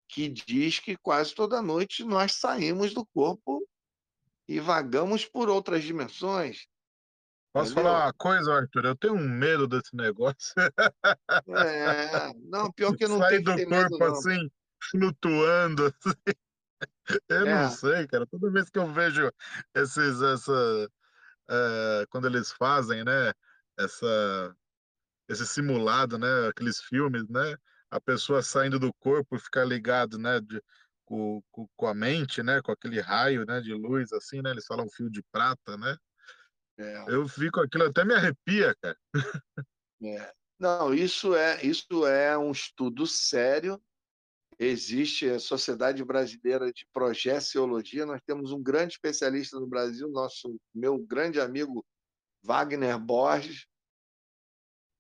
que diz que quase toda noite nós saímos do corpo e vagamos por outras dimensões. Posso Entendeu? falar uma coisa, Arthur? Eu tenho um medo desse negócio. É, não, pior que não Sair tem que do medo, corpo não. assim, flutuando. assim. Eu É. não sei, cara. Toda vez que eu vejo esses, essa, eh, quando eles fazem, né, essa, esse simulado, né, aqueles filmes, né, a pessoa saindo do corpo e ficar ligado, né, de, com, com, com a mente, né, com aquele raio, né, de luz, assim, né, eles falam fio de prata, né. É, Eu fico aquilo até me arrepia, cara. é. Não, isso é, isso é um estudo sério. Existe a Sociedade Brasileira de Projeciologia. Nós temos um grande especialista no Brasil, nosso meu grande amigo Wagner Borges,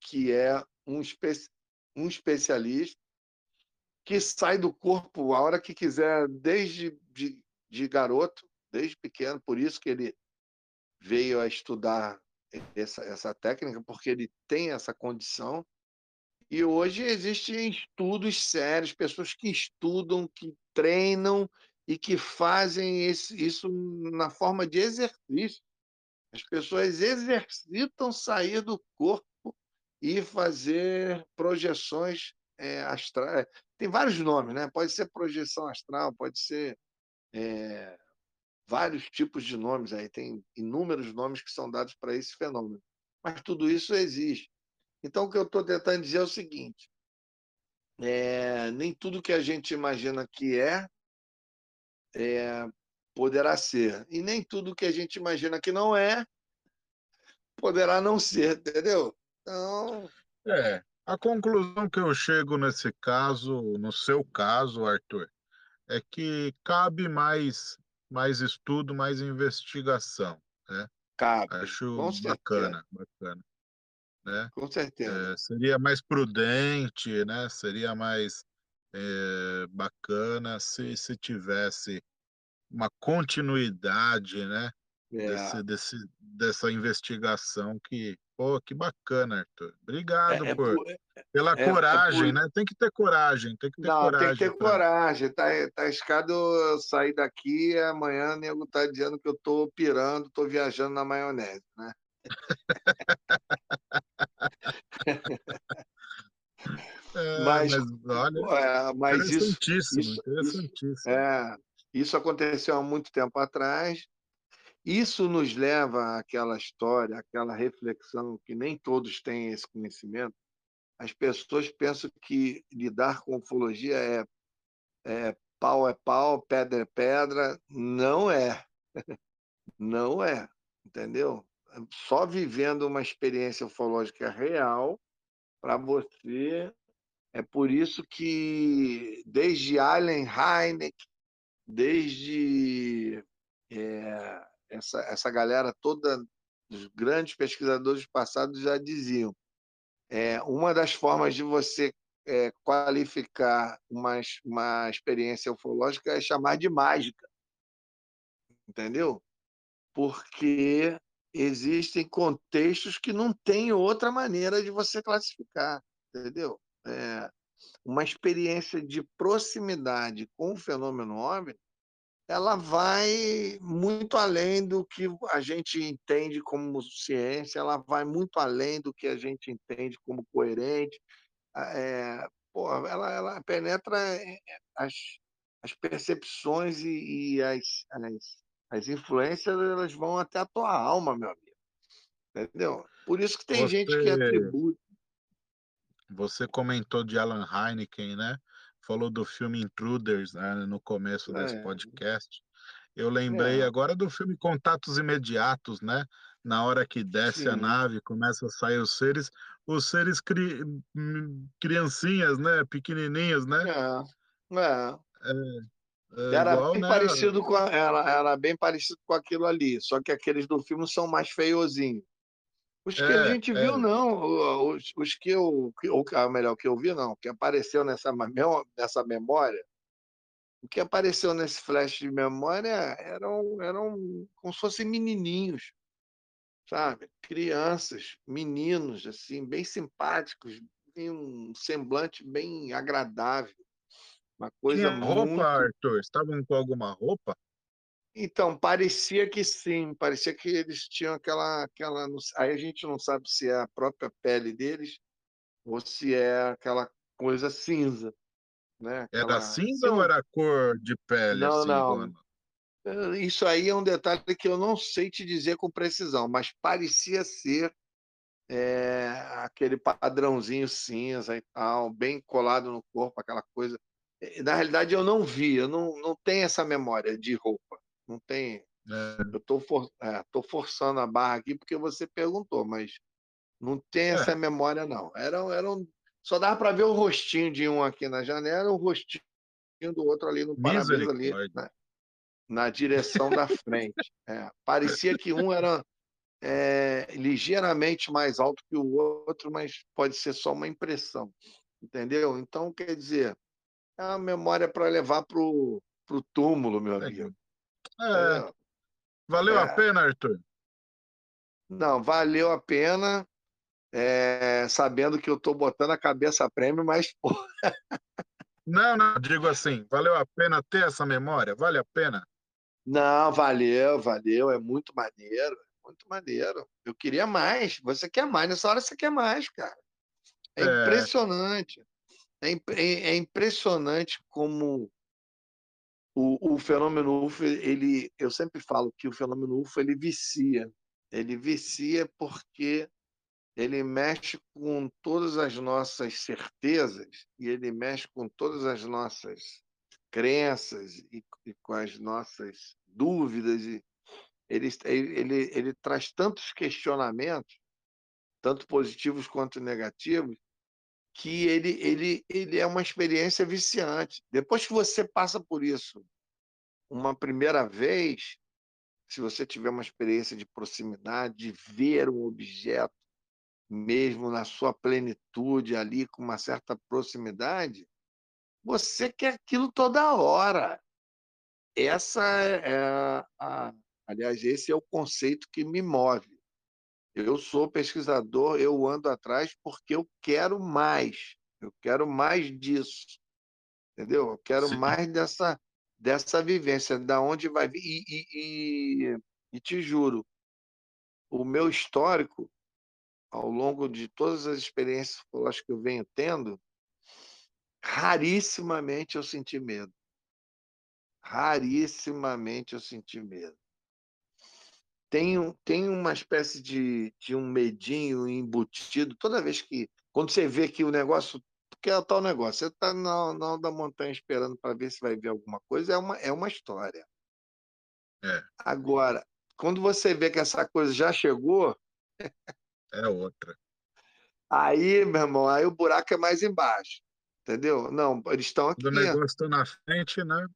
que é um, espe- um especialista que sai do corpo a hora que quiser, desde de, de garoto, desde pequeno. Por isso que ele veio a estudar essa, essa técnica, porque ele tem essa condição. E hoje existem estudos sérios, pessoas que estudam, que treinam e que fazem esse, isso na forma de exercício. As pessoas exercitam sair do corpo e fazer projeções é, astrais. Tem vários nomes, né? Pode ser projeção astral, pode ser é, vários tipos de nomes aí, tem inúmeros nomes que são dados para esse fenômeno. Mas tudo isso existe. Então, o que eu estou tentando dizer é o seguinte: é, nem tudo que a gente imagina que é, é, poderá ser. E nem tudo que a gente imagina que não é, poderá não ser, entendeu? Então, É, a conclusão que eu chego nesse caso, no seu caso, Arthur, é que cabe mais, mais estudo, mais investigação. cabe. Acho certeza. bacana, bacana, né? Com certeza. É, seria mais prudente, né? Seria mais é, bacana se, se tivesse uma continuidade, né? é. desse, desse, dessa investigação que, pô, que bacana, Arthur. Obrigado é, é por, por, pela é, coragem, por... né? Tem que ter coragem, tem que ter Não, coragem. tem que ter pra... coragem. Tá, tá escado eu sair daqui e amanhã o nego tá dizendo que eu tô pirando, tô viajando na maionese, né? É, mas, mas, olha, é, mas interessantíssimo, isso, interessantíssimo. Isso, é, isso aconteceu há muito tempo atrás. Isso nos leva àquela história, àquela reflexão que nem todos têm esse conhecimento. As pessoas pensam que lidar com ufologia é, é pau é pau, pedra é pedra. Não é. Não é, entendeu? Só vivendo uma experiência ufológica real para você. É por isso que, desde Allen Hynek, desde é, essa, essa galera toda, os grandes pesquisadores passados já diziam, é, uma das formas de você é, qualificar uma, uma experiência ufológica é chamar de mágica. Entendeu? Porque existem contextos que não tem outra maneira de você classificar, entendeu? É, uma experiência de proximidade com o fenômeno OVNI, ela vai muito além do que a gente entende como ciência, ela vai muito além do que a gente entende como coerente. É, pô, ela, ela penetra é, as, as percepções e, e as, as as influências elas vão até a tua alma, meu amigo. Entendeu? Por isso que tem você, gente que atribui. Você comentou de Alan Heineken, né? Falou do filme Intruders né? no começo é. desse podcast. Eu lembrei é. agora do filme Contatos Imediatos, né? Na hora que desce Sim. a nave, começa a sair os seres, os seres cri... Hum, criancinhas, né? Pequenininhos, né? É. é. é. É, era igual, bem né? parecido com a, era, era bem parecido com aquilo ali, só que aqueles do filme são mais feiozinhos. Os que é, a gente viu, é. não. Os, os que eu. Ou melhor, o que eu vi, não. que apareceu nessa, nessa memória. O que apareceu nesse flash de memória eram, eram como se fossem menininhos, sabe? Crianças, meninos, assim, bem simpáticos, tem um semblante bem agradável. Uma coisa Tinha roupa, muito... Arthur? Estavam com alguma roupa? Então, parecia que sim, parecia que eles tinham aquela, aquela. Aí a gente não sabe se é a própria pele deles ou se é aquela coisa cinza. Né? Aquela... Era cinza ou era cor de pele? Não, assim, não. Eh, isso aí é um detalhe que eu não sei te dizer com precisão, mas parecia ser é, aquele padrãozinho cinza e tal, bem colado no corpo, aquela coisa eh, na realidade eu não vi, eu não, não tenho essa memória de roupa, não tem. É. Eu estou for, é, forçando a barra aqui porque você perguntou, mas não tem essa é. memória não. Era, era um, só dava para ver o rostinho de um aqui na janela, o rostinho do outro ali no para ali na, na, direção da frente. É, parecia que um era é, ligeiramente mais alto que o outro, mas pode ser só uma impressão, entendeu? Então quer dizer é uma memória para levar para o túmulo, meu amigo. É. Valeu é. a pena, Arthur? Não, valeu a pena, é, sabendo que eu estou botando a cabeça a prêmio, mas. Pô... Não, não, digo assim, valeu a pena ter essa memória? Vale a pena? Não, valeu, valeu, é muito maneiro, muito maneiro. Eu queria mais, você quer mais, nessa hora você quer mais, cara. É, é... impressionante. É, é, é impressionante como o, o, fenômeno UFO, ele, eu sempre falo que o fenômeno UFO ele vicia. Ele vicia porque ele mexe com todas as nossas certezas e ele mexe com todas as nossas crenças e, e com as nossas dúvidas. E ele, ele, ele traz tantos questionamentos, tanto positivos quanto negativos, que ele, ele, ele é uma experiência viciante. Depois que você passa por isso uma primeira vez, se você tiver uma experiência de proximidade, de ver um objeto mesmo na sua plenitude ali, com uma certa proximidade, você quer aquilo toda hora. Essa é a, Aliás, esse é o conceito que me move. Eu sou pesquisador, eu ando atrás porque eu quero mais. Eu quero mais disso. Entendeu? Eu quero Sim. mais dessa, dessa vivência, da onde vai vir. E, e, e, e te juro, o meu histórico, ao longo de todas as experiências psicológicas que eu venho tendo, rarissimamente eu senti medo. Rarissimamente eu senti medo. Tem, tem uma espécie de, de um medinho embutido toda vez que. Quando você vê que o negócio. Porque é o tal negócio, você está na, na alta da montanha esperando para ver se vai ver alguma coisa, é uma, é uma história. É. Agora, quando você vê que essa coisa já chegou, É outra. aí, meu irmão, aí o buraco é mais embaixo. Entendeu? Não, eles estão aqui. Do negócio tá na frente, né?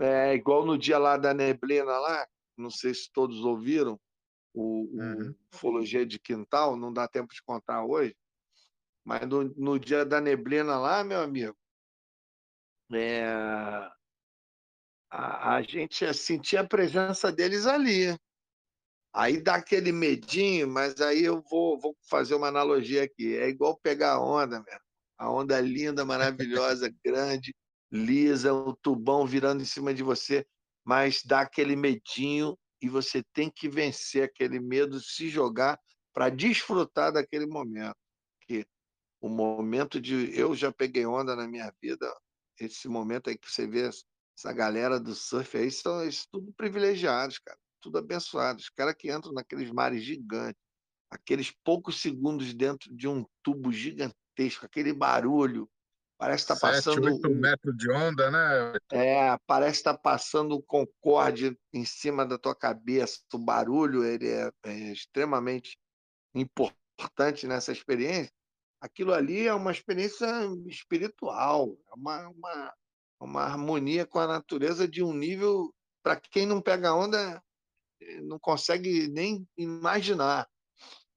É igual no dia lá da neblina lá, não sei se todos ouviram, o, o Uhum. Ufologia de Quintal, não dá tempo de contar hoje, mas no, no dia da neblina lá, meu amigo, é, a, a gente sentia a presença deles ali. Aí dá aquele medinho, mas aí eu vou, vou fazer uma analogia aqui. É igual pegar a onda, mesmo. A onda linda, maravilhosa, grande, lisa, o tubão virando em cima de você, mas dá aquele medinho e você tem que vencer aquele medo, se jogar para desfrutar daquele momento. Que o momento de. Eu já peguei onda na minha vida, esse momento aí que você vê essa galera do surf aí, são eles tudo privilegiados, cara, tudo abençoados. Os caras que entram naqueles mares gigantes, aqueles poucos segundos dentro de um tubo gigantesco, aquele barulho. Parece que está passando. oito um- metros de onda, né? é, parece estar passando um Concorde em cima da tua cabeça. O barulho ele é, é extremamente importante nessa experiência. Aquilo ali é uma experiência espiritual, é uma, uma, uma harmonia com a natureza de um nível para quem não pega onda eh, não consegue nem imaginar,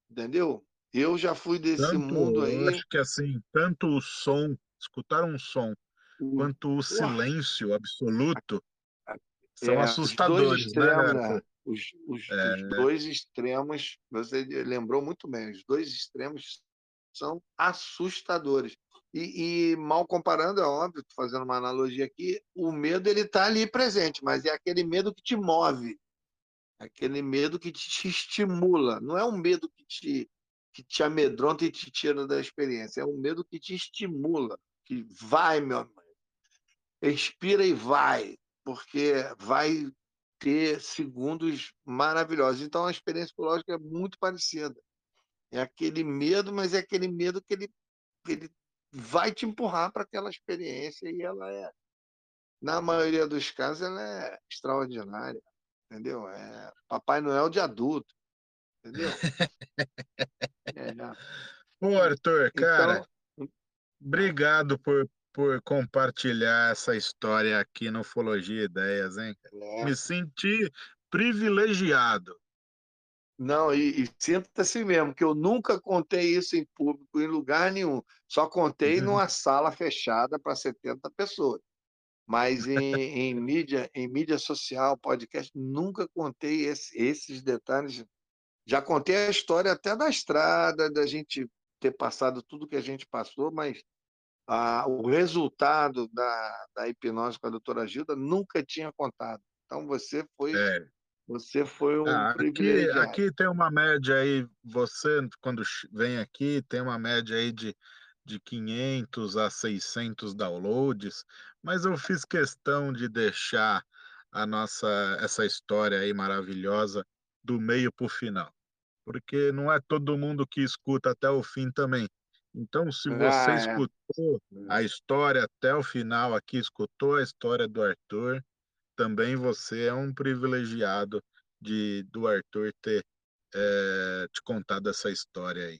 entendeu? Eu já fui desse Tanto, mundo eu aí. acho que assim, tanto o som, escutar um som, o- quanto o silêncio absoluto são É, assustadores, os né, dois extremos, né? Os, os- É. os dois extremos, você lembrou muito bem, os dois extremos são assustadores. E, e, mal comparando, é óbvio, fazendo uma analogia aqui, o medo ele está ali presente, mas é aquele medo que te move, aquele medo que te estimula. Não é um medo que te, que te amedronta e te tira da experiência, é um medo que te estimula, que vai, meu amigo, expira e vai, porque vai ter segundos maravilhosos. Então, a experiência psicológica é muito parecida. É aquele medo, mas é aquele medo que ele, que ele vai te empurrar para aquela experiência e ela é, na maioria dos casos, ela é extraordinária, entendeu? É Papai Noel de adulto, entendeu? É, Ô, Arthur, cara, então, obrigado por, por compartilhar essa história aqui no Ufologia Ideias, hein? é, Me senti privilegiado. Não, e, e sinta assim mesmo, que eu nunca contei isso em público, em lugar nenhum. Só contei Uhum. numa sala fechada para 70 pessoas. Mas em, em mídia, em mídia social, podcast, nunca contei esse- esses detalhes. Já contei a história até da estrada, da gente ter passado tudo que a gente passou, mas o resultado da, da hipnose com a doutora Gilda nunca tinha contado. Então você foi, É. você foi um Ah, aqui, aqui tem uma média aí, você, quando vem aqui, tem uma média aí de, de 500 a 600 downloads, mas eu fiz questão de deixar a nossa, essa história aí maravilhosa do meio para o final, porque não é todo mundo que escuta até o fim também. Então, se você Ah, é. escutou a história até o final aqui, escutou a história do Arthur, também você é um privilegiado de do Arthur ter eh, te contado essa história aí.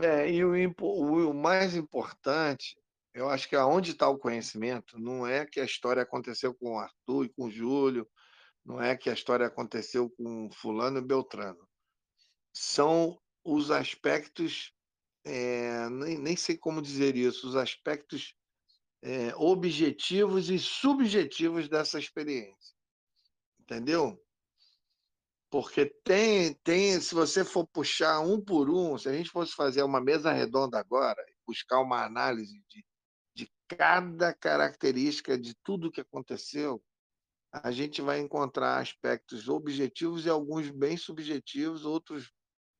É, e o, o- o mais importante, eu acho que aonde está o conhecimento, não é que a história aconteceu com o Arthur e com o Júlio, não é que a história aconteceu com fulano e Beltrano. São os aspectos, é, nem, nem sei como dizer isso, os aspectos é, objetivos e subjetivos dessa experiência. entendeu? Porque tem, tem, se você for puxar um por um, se a gente fosse fazer uma mesa redonda agora, buscar uma análise de, de cada característica de tudo que aconteceu, a gente vai encontrar aspectos objetivos e alguns bem subjetivos, outros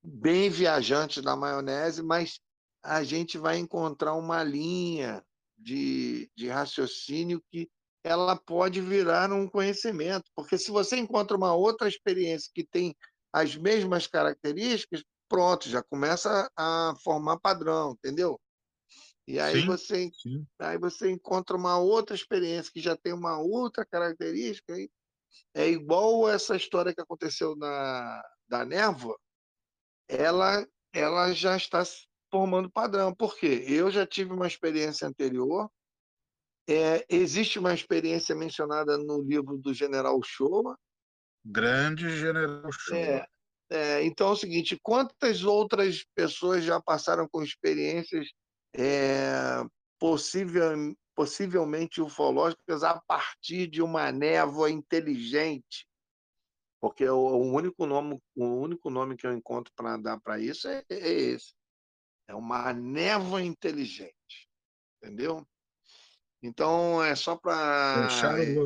bem viajantes na maionese, mas a gente vai encontrar uma linha de, de raciocínio que ela pode virar um conhecimento, porque se você encontra uma outra experiência que tem as mesmas características, pronto, já começa a formar padrão, entendeu? E aí Sim, você, sim. aí você encontra uma outra experiência que já tem uma outra característica, é igual essa história que aconteceu na da névoa, ela ela já está formando padrão. Por quê? Eu já tive uma experiência anterior é, existe uma experiência mencionada no livro do General Showa. Grande General Showa. É, é, então é o seguinte: quantas outras pessoas já passaram com experiências é, possível, possivelmente ufológicas a partir de uma névoa inteligente? Porque o, o único nome, o único nome que eu encontro para dar para isso é, é esse. É uma névoa inteligente, entendeu? Então, é só para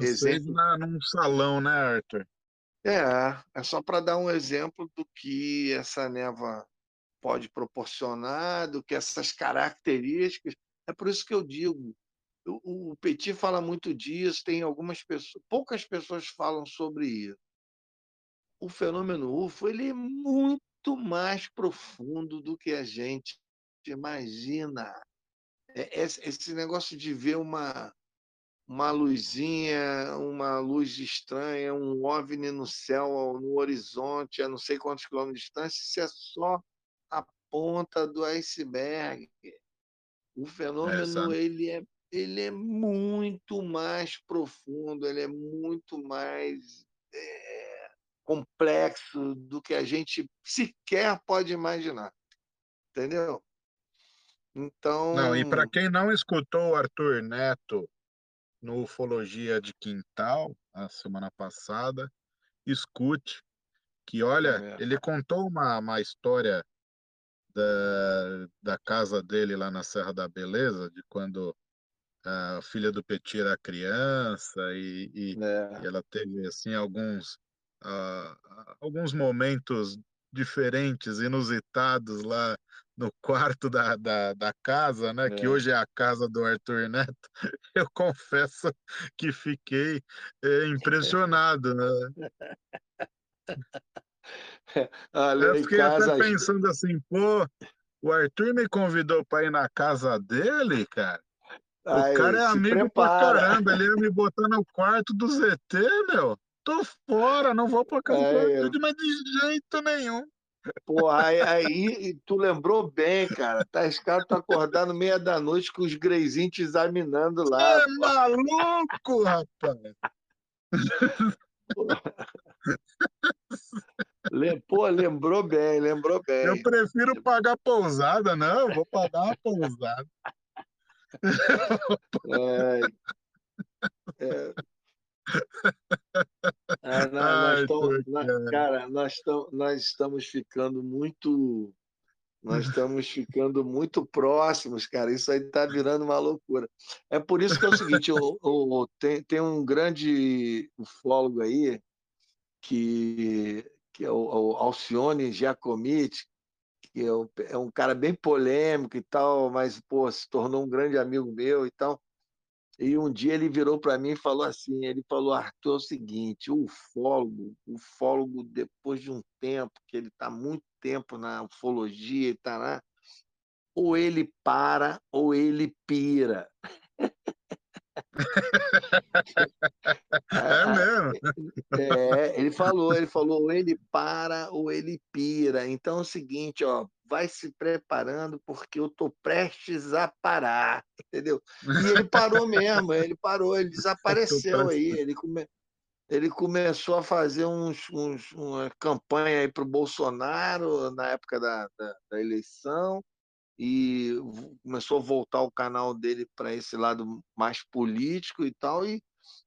exemplo. na, num salão, né, Arthur? É, é só para dar um exemplo do que essa névoa pode proporcionar, do que essas características. É por isso que eu digo, o, o Petit fala muito disso, tem algumas pessoas, poucas pessoas falam sobre isso. O fenômeno UFO ele é muito mais profundo do que a gente imagina. É, esse negócio de ver uma, uma luzinha, uma luz estranha, um OVNI no céu, no horizonte, a não sei quantos quilômetros de distância, isso é só a ponta do iceberg. O fenômeno ele é, ele é muito mais profundo, ele é muito mais é, complexo do que a gente sequer pode imaginar. Entendeu? Então. Não, e para quem não escutou o Arthur Neto no Ufologia de Quintal, a semana passada, escute, que olha, é. ele contou uma, uma história da, da casa dele lá na Serra da Beleza, de quando a filha do Petit era criança e, e, é. e ela teve assim alguns uh, alguns momentos diferentes, inusitados lá no quarto da, da, da casa, né? É. Que hoje é a casa do Arthur Neto. Eu confesso que fiquei é, impressionado, né? Olha, Eu fiquei casa... até pensando assim, pô, o Arthur me convidou para ir na casa dele, cara. O cara é amigo prepara. pra caramba, ele ia me botar no quarto do ZT, meu. Tô fora, não vou pra casa do Arthur, mas de jeito nenhum. Porra, aí, aí, tu lembrou bem, cara. Tá, esse cara tá acordado meia da noite com os greizinhos te examinando lá. É pô. maluco, rapaz! Pô, lembrou bem, lembrou bem. Eu prefiro pagar pousada, não, vou pagar uma pousada. É, é, ah, nós, Ai, nós, cara, nós, nós estamos ficando muito. Nós estamos ficando muito próximos, cara. Isso aí está virando uma loucura. É por isso que é o seguinte: o, o, tem, tem um grande ufólogo aí, que, que é o, o Alcione Giacometti, que é, é um cara bem polêmico e tal, mas pô, se tornou um grande amigo meu e tal. E um dia ele virou para mim e falou assim: ele falou, Arthur, é o seguinte, o ufólogo, o ufólogo, depois de um tempo, que ele está muito tempo na ufologia e está lá, ou ele para ou ele pira. É mesmo? É, ele falou, ele falou, ou ele para ou ele pira. Então é o seguinte, ó, vai se preparando porque eu tô prestes a parar, entendeu? E ele parou mesmo, ele parou, ele desapareceu aí, ele, come... ele começou a fazer uns, uns uma campanha aí para o Bolsonaro na época da, da, da eleição e começou a voltar o canal dele para esse lado mais político e tal, e,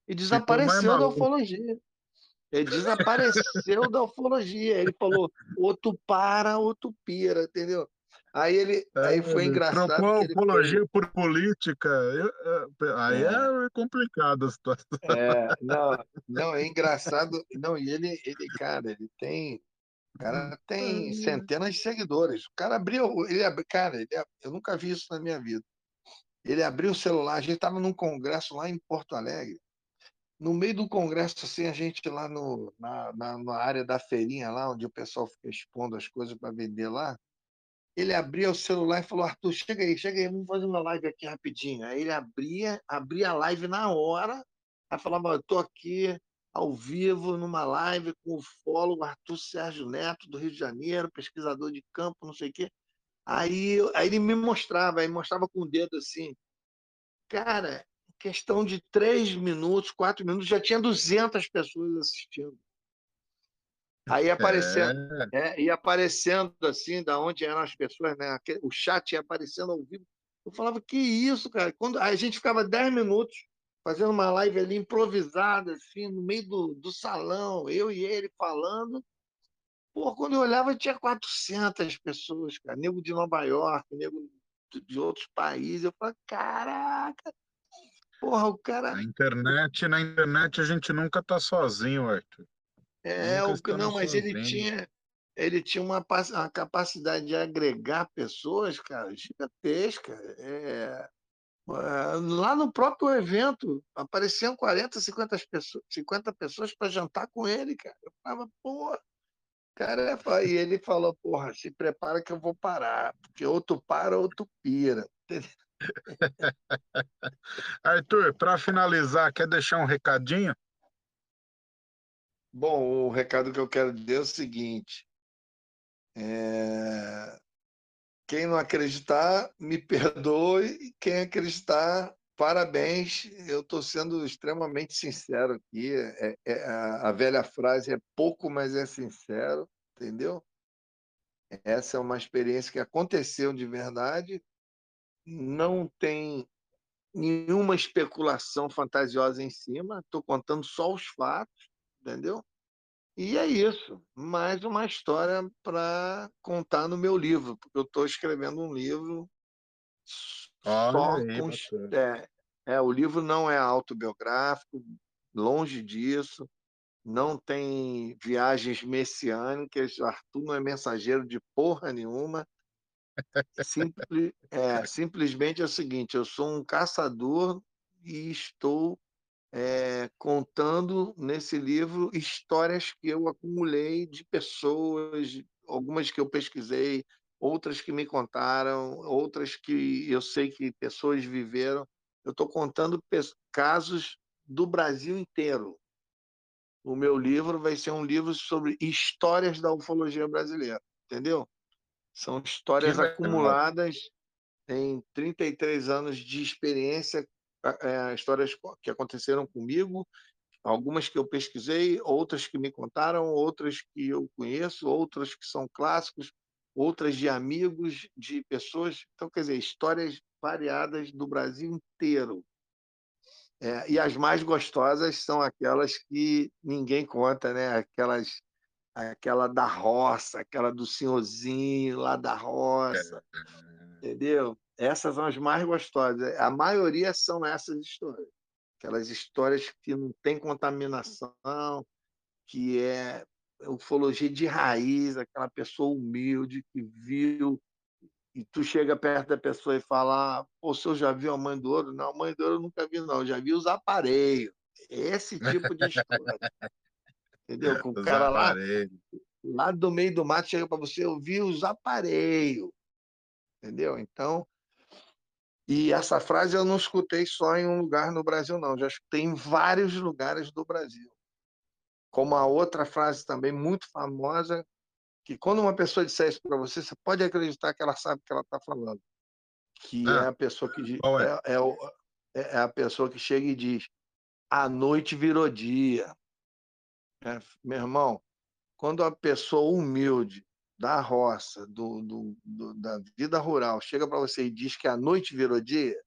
e desapareceu da ufologia. Ele desapareceu da ufologia. Ele falou, outro para, outro pira, entendeu? Aí ele É, aí foi engraçado. Trocou a ele ufologia por política. eu- é, aí É. é complicado a situação. É, não, não, é engraçado. Não, e ele, ele, cara, ele tem, o cara tem centenas de seguidores. O cara abriu, ele, abri- cara, ele, eu nunca vi isso na minha vida. Ele abriu o celular, a gente estava num congresso lá em Porto Alegre. No meio do congresso, assim, a gente lá no, na, na, na área da feirinha, lá onde o pessoal fica expondo as coisas para vender lá, ele abria o celular e falou: Arthur, chega aí, chega aí, vamos fazer uma live aqui rapidinho. Aí ele abria, abria a live na hora, aí falava: eu estou aqui ao vivo numa live com o ufólogo Arthur Sérgio Neto, do Rio de Janeiro, pesquisador de campo, não sei o quê. Aí, aí ele me mostrava, aí mostrava com o dedo assim. Cara, questão de três minutos, quatro minutos, já tinha 200 pessoas assistindo. Aí aparecendo, É, é, ia aparecendo assim, da onde eram as pessoas, né? O chat ia aparecendo ao vivo. Eu falava, que isso, cara? Quando a gente ficava 10 minutos fazendo uma live ali improvisada, assim, no meio do, do salão, eu e ele falando. Pô, quando eu olhava, tinha 400 pessoas, cara. Nego de Nova York, nego de- outros países. Eu falava, caraca! Porra, o cara. na internet, na internet a gente nunca tá sozinho, Arthur. É, o, estamos não, mas ele sozinhos. tinha, ele tinha uma, uma capacidade de agregar pessoas, cara, gigantesca. É, lá no próprio evento, apareciam 40, 50 pessoas, 50 pessoas para jantar com ele, cara. Eu falava, pô, cara, é e ele falou, porra, se prepara que eu vou parar, porque ou tu para ou tu pira. Arthur, para finalizar, quer deixar um recadinho? Bom, o recado que eu quero dizer é o seguinte: é, quem não acreditar, me perdoe, quem acreditar, parabéns. Eu estou sendo extremamente sincero aqui. É- é- a, a velha frase é pouco, mas é sincero, entendeu? Essa é uma experiência que aconteceu de verdade, não tem nenhuma especulação fantasiosa em cima, estou contando só os fatos, entendeu? E é isso, mais uma história para contar no meu livro, porque eu estou escrevendo um livro só Olha aí, com. É, é, o livro não é autobiográfico, longe disso, não tem viagens messiânicas, o Arthur não é mensageiro de porra nenhuma. Simples, é, simplesmente é o seguinte: eu sou um caçador e estou é, contando nesse livro histórias que eu acumulei de pessoas, algumas que eu pesquisei, outras que me contaram, outras que eu sei que pessoas viveram. Eu estou contando casos do Brasil inteiro. O meu livro vai ser um livro sobre histórias da ufologia brasileira, entendeu? São histórias acumuladas em 33 anos de experiência é, histórias que aconteceram comigo, algumas que eu pesquisei, outras que me contaram, outras que eu conheço, outras que são clássicos, outras de amigos, de pessoas. Então, quer dizer, histórias variadas do Brasil inteiro. É, e as mais gostosas são aquelas que ninguém conta, né? Aquelas, aquela da roça, aquela do senhorzinho lá da roça, é. entendeu? Essas são as mais gostosas. A maioria são essas histórias. Aquelas histórias que não tem contaminação, que é ufologia de raiz, aquela pessoa humilde que viu e tu chega perto da pessoa e fala, pô, o senhor já viu a Mãe do Ouro? Não, a Mãe do Ouro eu nunca vi, não. Eu já vi os aparelhos. Esse tipo de história. Entendeu? Com o cara lá, lá do meio do mato chega para você, eu vi os aparelhos. Entendeu? Então, e essa frase eu não escutei só em um lugar no Brasil, não. Já escutei em vários lugares do Brasil. Como a outra frase também muito famosa, que quando uma pessoa disser isso para você, você pode acreditar que ela sabe o que ela está falando. Que ah, é a pessoa que é? É, é, é, a pessoa que chega e diz: a noite virou dia. É, meu irmão, quando a pessoa humilde da roça, do, do, do, da vida rural, chega para você e diz que a noite virou dia,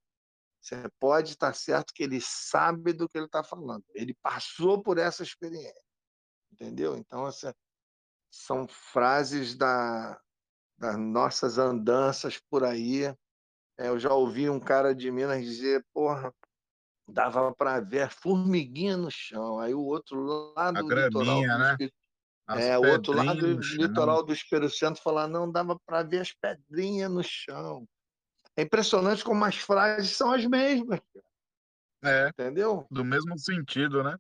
você pode estar certo que ele sabe do que ele está falando. Ele passou por essa experiência. entendeu? Então, essa, são frases da, das nossas andanças por aí. É, eu já ouvi um cara de Minas dizer, porra, dava para ver formiguinha no chão. Aí o outro lado A do litoral graminha, do né? As é, o outro lado do chão. litoral do Espírito Santo falar, não, dava para ver as pedrinhas no chão. É impressionante como as frases são as mesmas, É, entendeu? do mesmo sentido, né?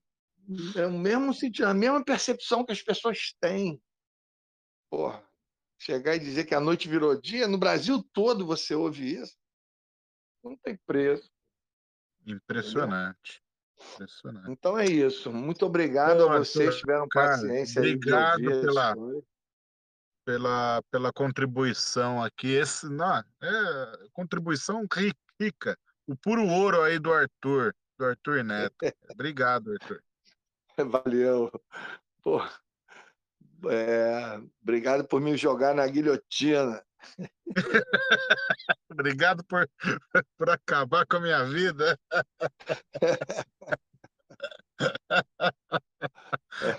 É o mesmo sentido, a mesma percepção que as pessoas têm. Porra, chegar e dizer que a noite virou dia, no Brasil todo você ouve isso. Não tem preço. Impressionante. Então é isso. Muito obrigado Pô, a vocês que tiveram cara, paciência obrigado pela-. Pela, pela contribuição aqui. Esse, não, é contribuição ri- rica. O puro ouro aí do Arthur, do Arthur Neto. Obrigado, Arthur. Valeu. Pô, é, obrigado por me jogar na guilhotina. Obrigado por, por acabar com a minha vida.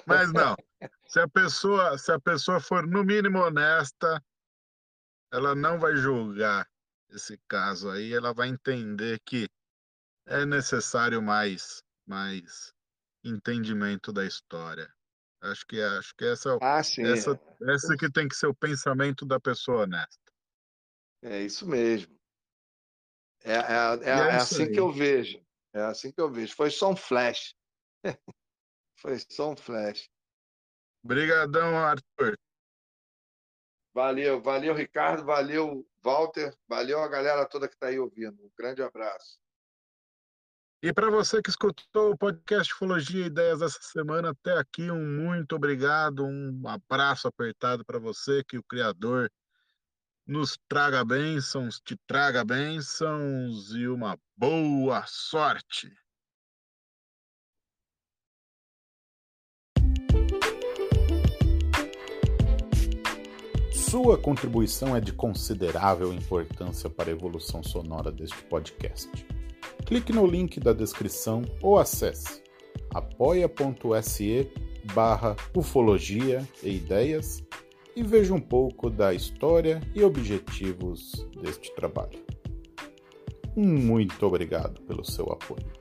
Mas não, se a pessoa, se a pessoa for no mínimo honesta, ela não vai julgar esse caso aí, ela vai entender que é necessário mais, mais entendimento da história. Acho que acho que essa, Ah, sim. essa, essa que tem que ser o pensamento da pessoa honesta. É isso mesmo. É, é, é, é é assim aí. que eu vejo. É assim que eu vejo. Foi só um flash. Foi só um flash. Obrigadão, Arthur. Valeu, valeu, Ricardo, valeu, Walter, valeu a galera toda que está aí ouvindo. Um grande abraço. E para você que escutou o podcast Ufologia e Ideias dessa semana até aqui, um muito obrigado, um abraço apertado para você, que o Criador nos traga bênçãos, te traga bênçãos e uma boa sorte. Sua contribuição é de considerável importância para a evolução sonora deste podcast. Clique no link da descrição ou acesse apoia.se barra ufologia e ideias e veja um pouco da história e objetivos deste trabalho. Muito obrigado pelo seu apoio.